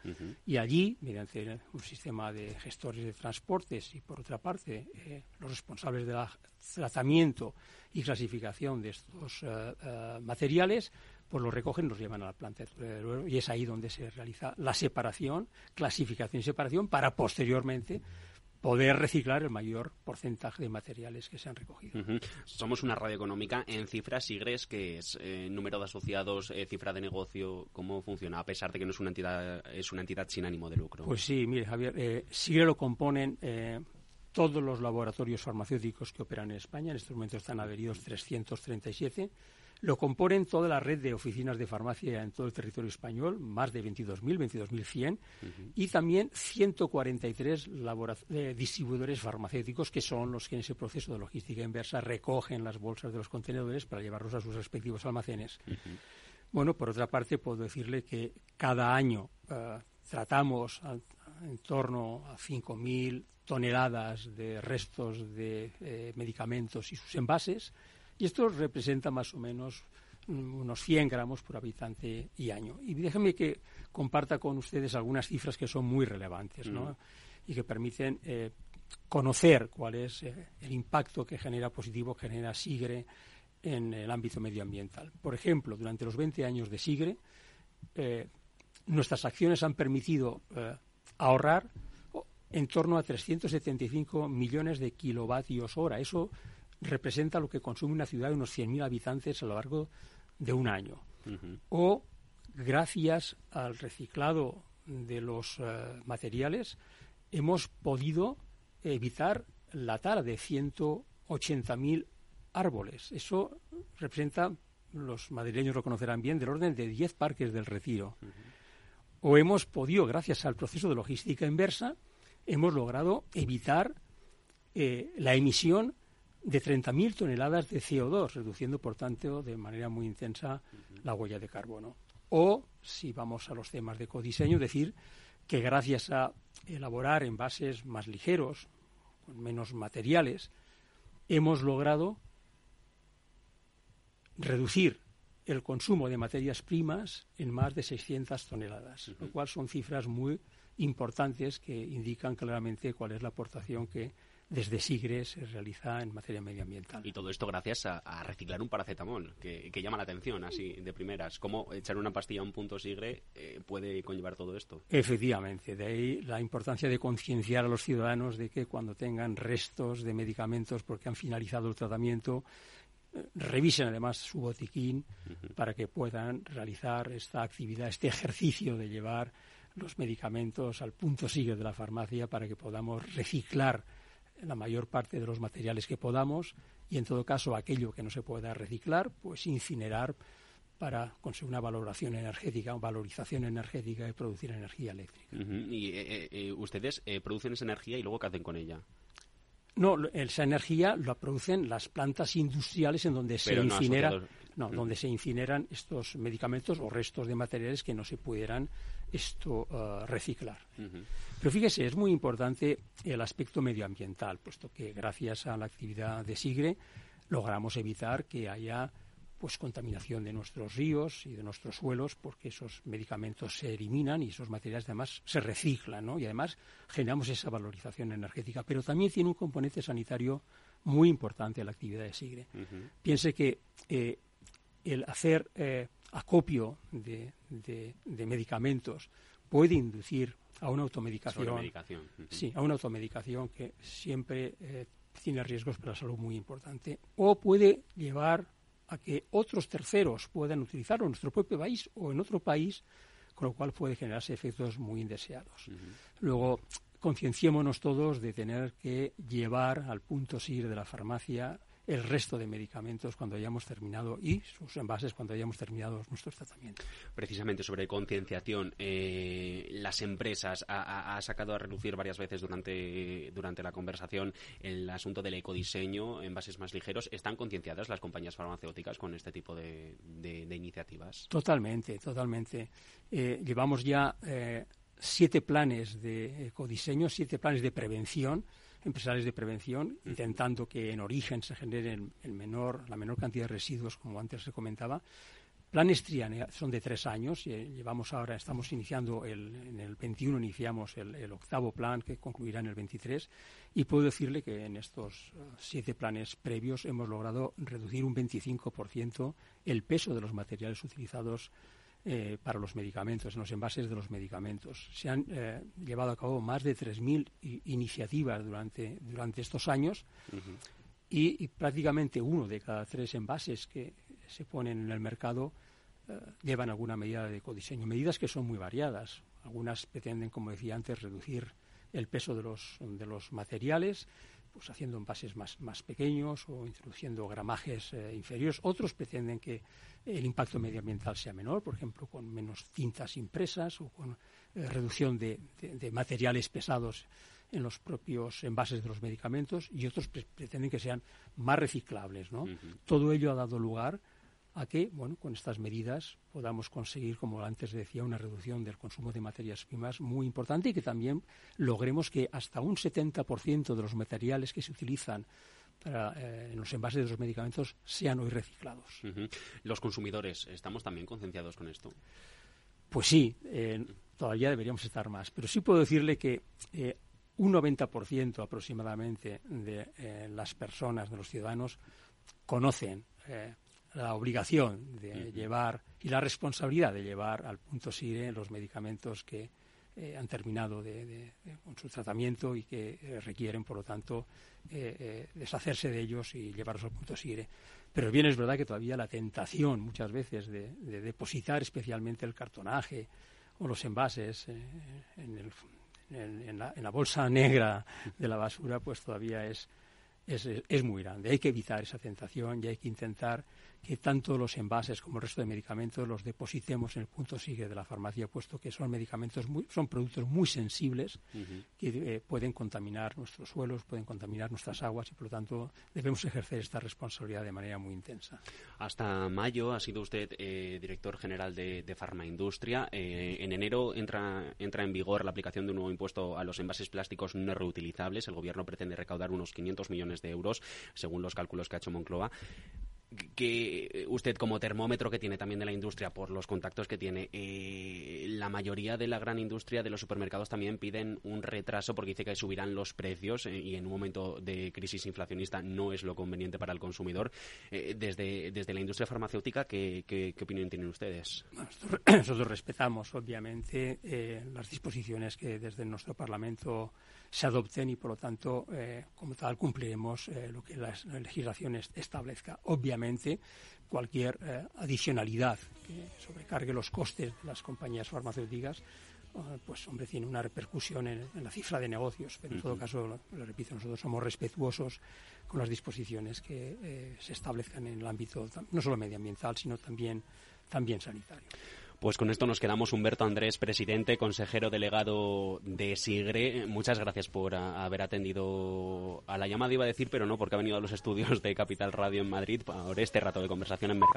y allí, mediante un sistema de gestores de transportes y, por otra parte, eh, los responsables del tratamiento y clasificación de estos eh, eh, materiales, pues los recogen, los llevan a la planta de y es ahí donde se realiza la separación, clasificación y separación para posteriormente poder reciclar el mayor porcentaje de materiales que se han recogido. Somos una radio económica en cifras SIGRES, que es eh, número de asociados, cifra de negocio, ¿cómo funciona? A pesar de que no es una entidad, es una entidad sin ánimo de lucro. Pues sí, mire, Javier, SIGRE lo componen todos los laboratorios farmacéuticos que operan en España, en estos momentos están adheridos 337, lo componen toda la red de oficinas de farmacia en todo el territorio español, más de 22.000, 22.100, y también 143 eh, distribuidores farmacéuticos que son los que en ese proceso de logística inversa recogen las bolsas de los contenedores para llevarlos a sus respectivos almacenes. Bueno, por otra parte, puedo decirle que cada año eh, tratamos en torno a 5.000 toneladas de restos de eh, medicamentos y sus envases, y esto representa más o menos mm, unos 100 gramos por habitante y año. Y déjenme que comparta con ustedes algunas cifras que son muy relevantes ¿no? y que permiten eh, conocer cuál es eh, el impacto que genera positivo, que genera SIGRE en el ámbito medioambiental. Por ejemplo, durante los 20 años de SIGRE, nuestras acciones han permitido ahorrar en torno a 375 millones de kilovatios hora. Eso representa lo que consume una ciudad de unos 100.000 habitantes a lo largo de un año. O, gracias al reciclado de los eh, materiales, hemos podido evitar la tala de 180.000 árboles. Eso representa, los madrileños lo conocerán bien, del orden de 10 parques del retiro. O hemos podido, gracias al proceso de logística inversa, hemos logrado evitar la emisión de 30.000 toneladas de CO2, reduciendo, por tanto, de manera muy intensa la huella de carbono. O, si vamos a los temas de codiseño, decir que gracias a elaborar envases más ligeros, con menos materiales, hemos logrado reducir el consumo de materias primas en más de 600 toneladas, lo cual son cifras muy importantes que indican claramente cuál es la aportación que desde SIGRE se realiza en materia medioambiental. Y todo esto gracias a, reciclar un paracetamol, que, llama la atención así de primeras. ¿Cómo echar una pastilla a un punto SIGRE eh, puede conllevar todo esto? Efectivamente, de ahí la importancia de concienciar a los ciudadanos de que cuando tengan restos de medicamentos porque han finalizado el tratamiento, eh, revisen además su botiquín para que puedan realizar esta actividad, este ejercicio de llevar los medicamentos al punto SIGRE de la farmacia para que podamos reciclar la mayor parte de los materiales que podamos y en todo caso aquello que no se pueda reciclar, pues incinerar para conseguir una valoración energética, valorización energética y producir energía eléctrica. ¿Y eh, eh, ustedes eh, producen esa energía y luego qué hacen con ella? No, esa energía la producen las plantas industriales en donde se incinera, no, donde se incineran estos medicamentos o restos de materiales que no se pudieran esto uh, reciclar. Pero fíjese, es muy importante el aspecto medioambiental, puesto que gracias a la actividad de SIGRE logramos evitar que haya pues contaminación de nuestros ríos y de nuestros suelos porque esos medicamentos se eliminan y esos materiales además se reciclan ¿no? y además generamos esa valorización energética pero también tiene un componente sanitario muy importante la actividad de SIGRE. Piense que eh, el hacer eh, acopio de, medicamentos puede inducir a una automedicación. Sí, a una automedicación que siempre eh, tiene riesgos para la salud muy importante. O puede llevar a que otros terceros puedan utilizarlo en nuestro propio país o en otro país, con lo cual puede generarse efectos muy indeseados. Luego, concienciémonos todos de tener que llevar al punto SIR de la farmacia el resto de medicamentos cuando hayamos terminado y sus envases cuando hayamos terminado nuestros tratamientos. Precisamente sobre concienciación, eh, las empresas ha, sacado a reducir varias veces durante, durante la conversación el asunto del ecodiseño, envases más ligeros. ¿Están concienciadas las compañías farmacéuticas con este tipo de, iniciativas? Totalmente, totalmente. Eh, llevamos ya eh, siete planes de ecodiseño, siete planes de prevención empresariales de prevención, intentando que en origen se genere el, menor, la menor cantidad de residuos, como antes se comentaba. Planes TRIAN son de tres años. Y eh, llevamos ahora, estamos iniciando el, en el 21 iniciamos el, octavo plan que concluirá en el 23 y puedo decirle que en estos eh, siete planes previos hemos logrado reducir un 25% el peso de los materiales utilizados eh, para los medicamentos, en los envases de los medicamentos. Se han eh, llevado a cabo más de 3.000 iniciativas durante, durante estos años y, prácticamente uno de cada tres envases que se ponen en el mercado eh, llevan alguna medida de ecodiseño. Medidas que son muy variadas. Algunas pretenden, como decía antes, reducir el peso de los, de los materiales pues haciendo envases más, más pequeños o introduciendo gramajes eh, inferiores. Otros pretenden que el impacto medioambiental sea menor, por ejemplo, con menos cintas impresas o con eh, reducción de, materiales pesados en los propios envases de los medicamentos y otros pretenden que sean más reciclables. ¿no? Todo ello ha dado lugar a que, bueno, con estas medidas podamos conseguir, como antes decía, una reducción del consumo de materias primas muy importante y que también logremos que hasta un 70% de los materiales que se utilizan para, eh, en los envases de los medicamentos sean hoy reciclados. Los consumidores, ¿estamos también concienciados con esto? Pues sí, eh, todavía deberíamos estar más, pero sí puedo decirle que eh, un 90% aproximadamente de las personas, de los ciudadanos, conocen la obligación de llevar y la responsabilidad de llevar al punto SIRE los medicamentos que eh, han terminado de, con su tratamiento y que eh, requieren, por lo tanto, eh, deshacerse de ellos y llevarlos al punto SIRE. Pero bien es verdad que todavía la tentación muchas veces de, depositar especialmente el cartonaje o los envases en, la, en la bolsa negra de la basura, pues todavía es es, es, muy grande. Hay que evitar esa tentación y hay que intentar que tanto los envases como el resto de medicamentos los depositemos en el punto sigue de la farmacia, puesto que son medicamentos muy, son productos muy sensibles que eh, pueden contaminar nuestros suelos, pueden contaminar nuestras aguas y por lo tanto debemos ejercer esta responsabilidad de manera muy intensa. Hasta mayo ha sido usted eh, director general de, de Farmaindustria. Eh, en enero entra, entra en vigor la aplicación de un nuevo impuesto a los envases plásticos no reutilizables. El gobierno pretende recaudar unos 500 millones de euros, según los cálculos que ha hecho Moncloa que usted como termómetro que tiene también de la industria por los contactos que tiene, eh, la mayoría de la gran industria de los supermercados también piden un retraso porque dice que subirán los precios eh, y en un momento de crisis inflacionista no es lo conveniente para el consumidor. Eh, desde, desde la industria farmacéutica, ¿qué, qué, opinión tienen ustedes? nosotros, respetamos, obviamente, las disposiciones que desde nuestro Parlamento se adopten y, por lo tanto, como tal, cumpliremos lo que la legislación establezca. Obviamente, cualquier eh, adicionalidad que sobrecargue los costes de las compañías farmacéuticas eh, pues hombre tiene una repercusión en, la cifra de negocios pero en todo caso lo, repito nosotros somos respetuosos con las disposiciones que eh, se establezcan en el ámbito no solo medioambiental sino también también sanitario pues con esto nos quedamos. Humberto Andrés, presidente, consejero delegado de SIGRE. Muchas gracias por haber atendido a la llamada, iba a decir, pero no, porque ha venido a los estudios de Capital Radio en Madrid por este rato de conversación en Mercado